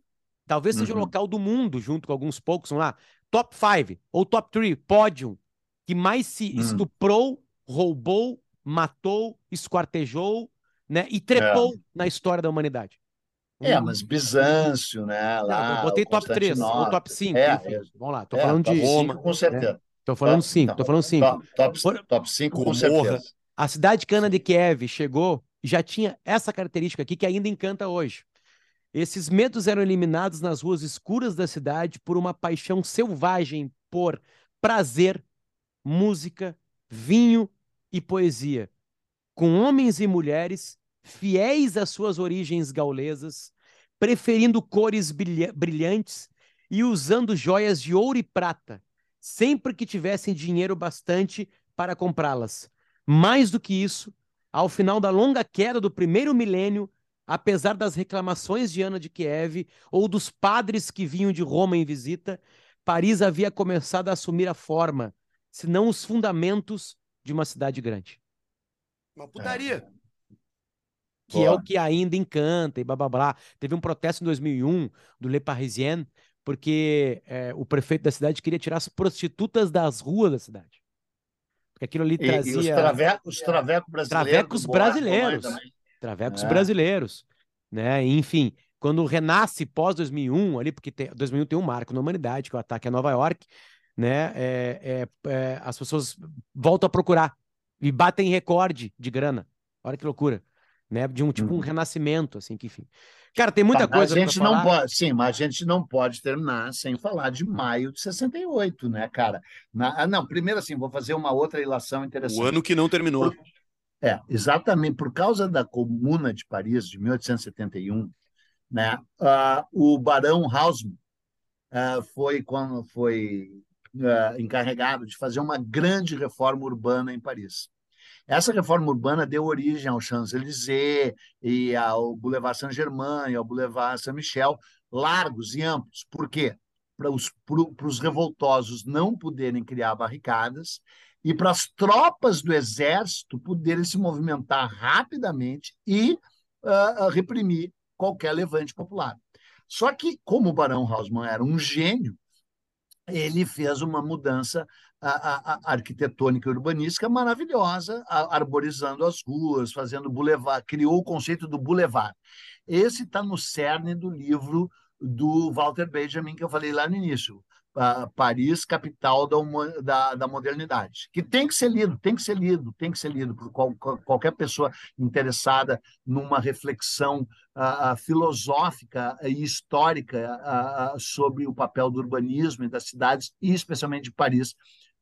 Talvez seja o Uhum. local do mundo, junto com alguns poucos, vamos lá, top 5 ou top 3, pódio, que mais se Hum. estuprou, roubou, matou, esquartejou, né, e trepou na história da humanidade. É, Um- mas Bizâncio, né? Lá, eu botei top 3 ou top 5. É, enfim. é. Vamos lá, tô É, falando de. cinco, com certeza. Tô falando Top- 5, então, tô falando 5. Top, top, Por- top 5, com certeza. A cidade cana de Kiev chegou e já tinha essa característica aqui que ainda encanta hoje. Esses medos eram eliminados nas ruas escuras da cidade por uma paixão selvagem por prazer música, vinho e poesia, com homens e mulheres fiéis às suas origens gaulesas, preferindo cores brilhantes e usando joias de ouro e prata, sempre que tivessem dinheiro bastante para comprá-las. Mais do que isso, ao final da longa queda do primeiro milênio, apesar das reclamações de Ana de Kiev ou dos padres que vinham de Roma em visita, Paris havia começado a assumir a forma, se não os fundamentos de uma cidade grande. Uma putaria. É. Que Boa. é o que ainda encanta e blá blá blá. Teve um protesto em 2001 do Le Parisien, porque é, o prefeito da cidade queria tirar as prostitutas das ruas da cidade. Porque aquilo ali trazia. E os, travecos, travecos brasileiros. Travecos brasileiros. Travecos é. brasileiros. Né? Enfim, quando renasce pós 2001, ali, porque tem, 2001 tem um marco na humanidade, que é o ataque a Nova York, né? É, é, é, as pessoas voltam a procurar e batem recorde de grana. Olha que loucura. Né? De um tipo um uhum. renascimento, assim, que enfim. Cara, tem muita tá, coisa. A gente não pode, sim, mas a gente não pode terminar sem falar de maio de 68, né, cara? Na, ah, não, primeiro assim, vou fazer uma outra ilação interessante. O ano que não terminou. Por, é, exatamente por causa da Comuna de Paris de 1871, né? Uh, o Barão Haussmann uh, foi quando foi uh, encarregado de fazer uma grande reforma urbana em Paris. Essa reforma urbana deu origem ao Champs-Élysées e ao Boulevard Saint-Germain e ao Boulevard Saint-Michel, largos e amplos. Por quê? Para os, para os revoltosos não poderem criar barricadas e para as tropas do exército poderem se movimentar rapidamente e uh, reprimir qualquer levante popular. Só que, como o Barão Hausmann era um gênio, ele fez uma mudança a, a, a arquitetônica urbanística maravilhosa, arborizando as ruas, fazendo boulevard, criou o conceito do boulevard. Esse está no cerne do livro do Walter Benjamin que eu falei lá no início, Paris, capital da, da, da, modernidade, que tem que ser lido, tem que ser lido, tem que ser lido por qual, qualquer pessoa interessada numa reflexão filosófica e histórica sobre o papel do urbanismo e das cidades, e especialmente de Paris,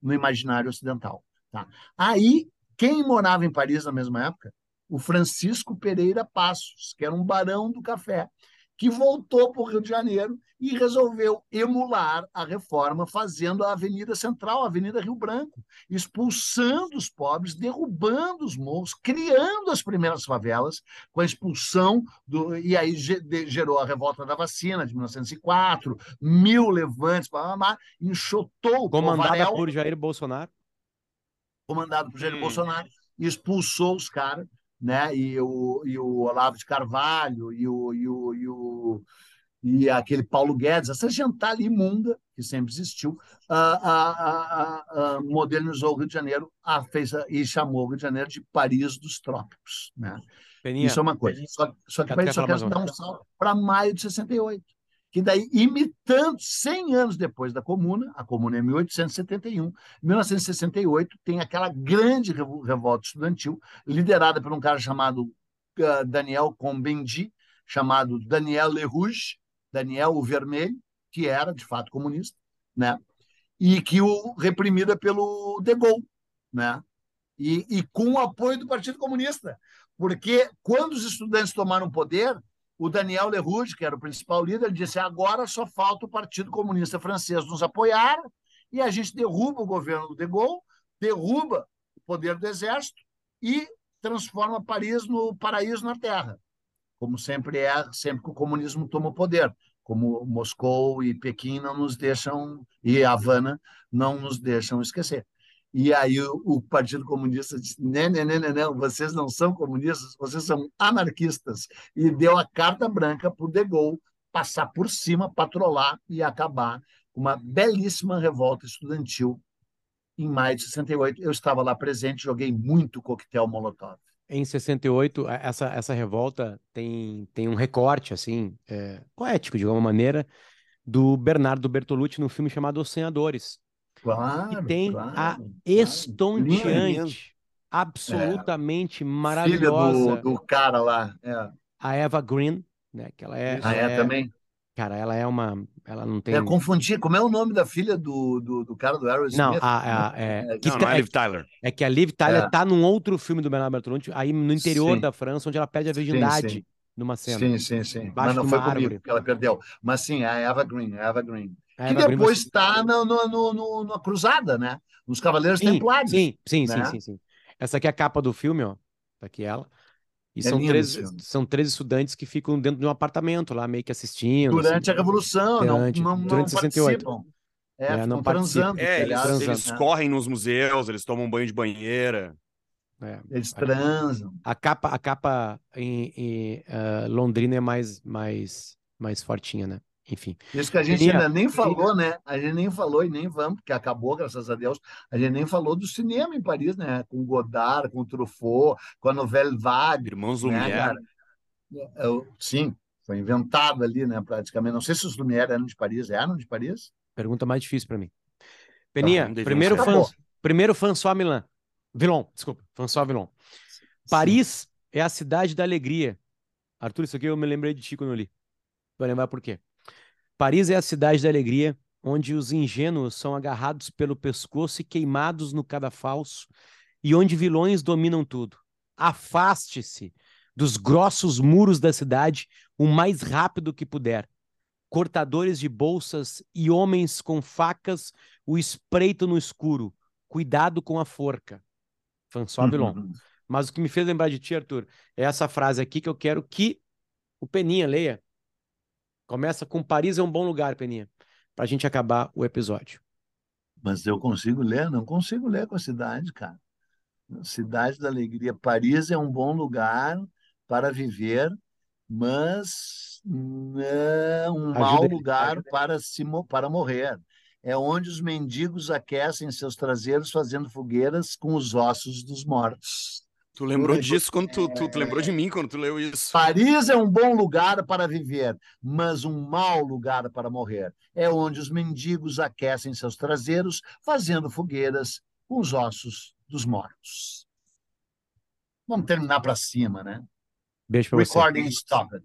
no imaginário ocidental. Tá? Aí, quem morava em Paris na mesma época? O Francisco Pereira Passos, que era um barão do café, que voltou para o Rio de Janeiro e resolveu emular a reforma, fazendo a Avenida Central, a Avenida Rio Branco, expulsando os pobres, derrubando os morros, criando as primeiras favelas, com a expulsão do. E aí gerou a revolta da vacina de 1904, mil levantes, blá, enxotou o Comandada por Jair Bolsonaro. Comandado por Jair hum. Bolsonaro, expulsou os caras né? E o, e o Olavo de Carvalho e o, e o, e o e aquele Paulo Guedes, essa gentalha imunda que sempre existiu, uh, uh, uh, modernizou o Rio de Janeiro a, fez, e chamou o Rio de Janeiro de Paris dos Trópicos. Né? Peninha, Isso é uma coisa. Só, só que para isso eu quero dar um salto para maio de 68 que daí, imitando 100 anos depois da Comuna, a Comuna é 1871, 1968 tem aquela grande revolta estudantil, liderada por um cara chamado uh, Daniel Combendi, chamado Daniel Le Rouge, Daniel o Vermelho, que era, de fato, comunista, né? e que o reprimida pelo De Gaulle, né? e, e com o apoio do Partido Comunista, porque quando os estudantes tomaram poder, o Daniel Lerouge, que era o principal líder, disse: agora só falta o Partido Comunista Francês nos apoiar e a gente derruba o governo do De Gaulle, derruba o poder do exército e transforma Paris no paraíso na Terra, como sempre é, sempre que o comunismo toma o poder, como Moscou e Pequim não nos deixam e Havana não nos deixam esquecer. E aí o, o, Partido Comunista disse: não, não, não, não, vocês não são comunistas, vocês são anarquistas. E deu a carta branca para o De Gaulle passar por cima, patrolar e acabar com uma belíssima revolta estudantil em maio de 68. Eu estava lá presente, joguei muito coquetel Molotov. Em 68, essa, essa revolta tem, tem um recorte, assim, é, poético, de alguma maneira, do Bernardo Bertolucci no filme chamado Os Senhadores, Claro, e tem claro, a estonteante, absolutamente é. maravilhosa. Filha do, do cara lá. É. A Eva Green, né? Que ela é. Ah, é, é também? Cara, ela é uma. Ela não tem. É, confundi. Como é o nome da filha do, do, do cara do Aerosmith? Não, a, a, é, é, não, não é Liv Tyler. É que a Liv Tyler é. tá num outro filme do Bernardo Bertolucci, aí no interior sim. da França, onde ela perde a virgindade sim, sim. numa cena. Sim, sim, sim. Mas não foi árvore. comigo que ela perdeu. Mas sim, a Eva Green, a Eva Green. A que depois está no, no, no, no, na cruzada, né? Nos Cavaleiros Templários. Sim, sim, né? sim, sim, sim. Essa aqui é a capa do filme, ó. Tá aqui ela. E é são, três, são três estudantes que ficam dentro de um apartamento lá, meio que assistindo. Durante assim, a Revolução, durante, não, não, durante não 68. participam. É, é não transando. É, eles, transando. eles correm nos museus, eles tomam banho de banheira. É, eles transam. A capa, a capa em, em uh, Londrina é mais, mais, mais fortinha, né? Enfim. Isso que a gente ainda nem falou, né? A gente nem falou e nem vamos, porque acabou, graças a Deus. A gente nem falou do cinema em Paris, né? Com Godard, com Truffaut, com a Nouvelle Vague. Irmãos né, Lumière. É, sim, foi inventado ali, né? Praticamente. Não sei se os Lumière eram de Paris. Eram de Paris? Pergunta mais difícil para mim. Peninha, ah, primeiro, fã, primeiro François Milan. Vilon, desculpa, François Vilon. Paris é a cidade da alegria. Arthur, isso aqui eu me lembrei de ti quando eu li. Vou lembrar por quê. Paris é a cidade da alegria, onde os ingênuos são agarrados pelo pescoço e queimados no cadafalso, e onde vilões dominam tudo. Afaste-se dos grossos muros da cidade o mais rápido que puder. Cortadores de bolsas e homens com facas o espreitam no escuro. Cuidado com a forca. François Villon. Uhum. Mas o que me fez lembrar de ti, Arthur, é essa frase aqui que eu quero que o Peninha leia Começa com Paris é um bom lugar, Peninha, para a gente acabar o episódio. Mas eu consigo ler? Não consigo ler com a cidade, cara. Cidade da Alegria. Paris é um bom lugar para viver, mas não é um Ajuda mau lugar para, se, para morrer. É onde os mendigos aquecem seus traseiros fazendo fogueiras com os ossos dos mortos. Tu lembrou disso quando tu, tu, tu, lembrou de mim quando tu leu isso. Paris é um bom lugar para viver, mas um mau lugar para morrer. É onde os mendigos aquecem seus traseiros, fazendo fogueiras com os ossos dos mortos. Vamos terminar para cima, né? Beijo para você. Recording stopped.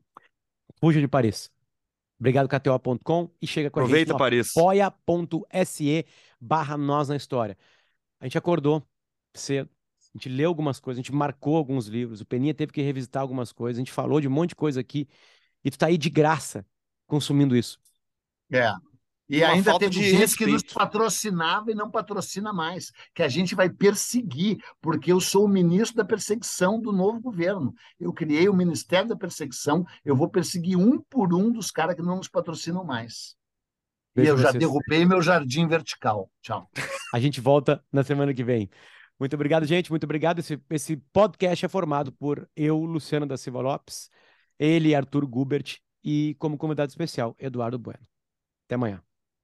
Fuja de Paris. Obrigado, KTO.com e chega com Aproveita, a gente no apoia.se barra nós na história. A gente acordou cedo a gente leu algumas coisas, a gente marcou alguns livros, o Peninha teve que revisitar algumas coisas, a gente falou de um monte de coisa aqui, e tu tá aí de graça consumindo isso. É. E Uma ainda tem gente respeito. que nos patrocinava e não patrocina mais, que a gente vai perseguir, porque eu sou o ministro da perseguição do novo governo. Eu criei o Ministério da Perseguição, eu vou perseguir um por um dos caras que não nos patrocinam mais. Beijo e eu já derrubei meu jardim vertical. Tchau. A gente volta na semana que vem. Muito obrigado, gente. Muito obrigado. Esse, esse podcast é formado por eu, Luciano da Silva Lopes, ele, Arthur Gubert, e como convidado especial, Eduardo Bueno. Até amanhã.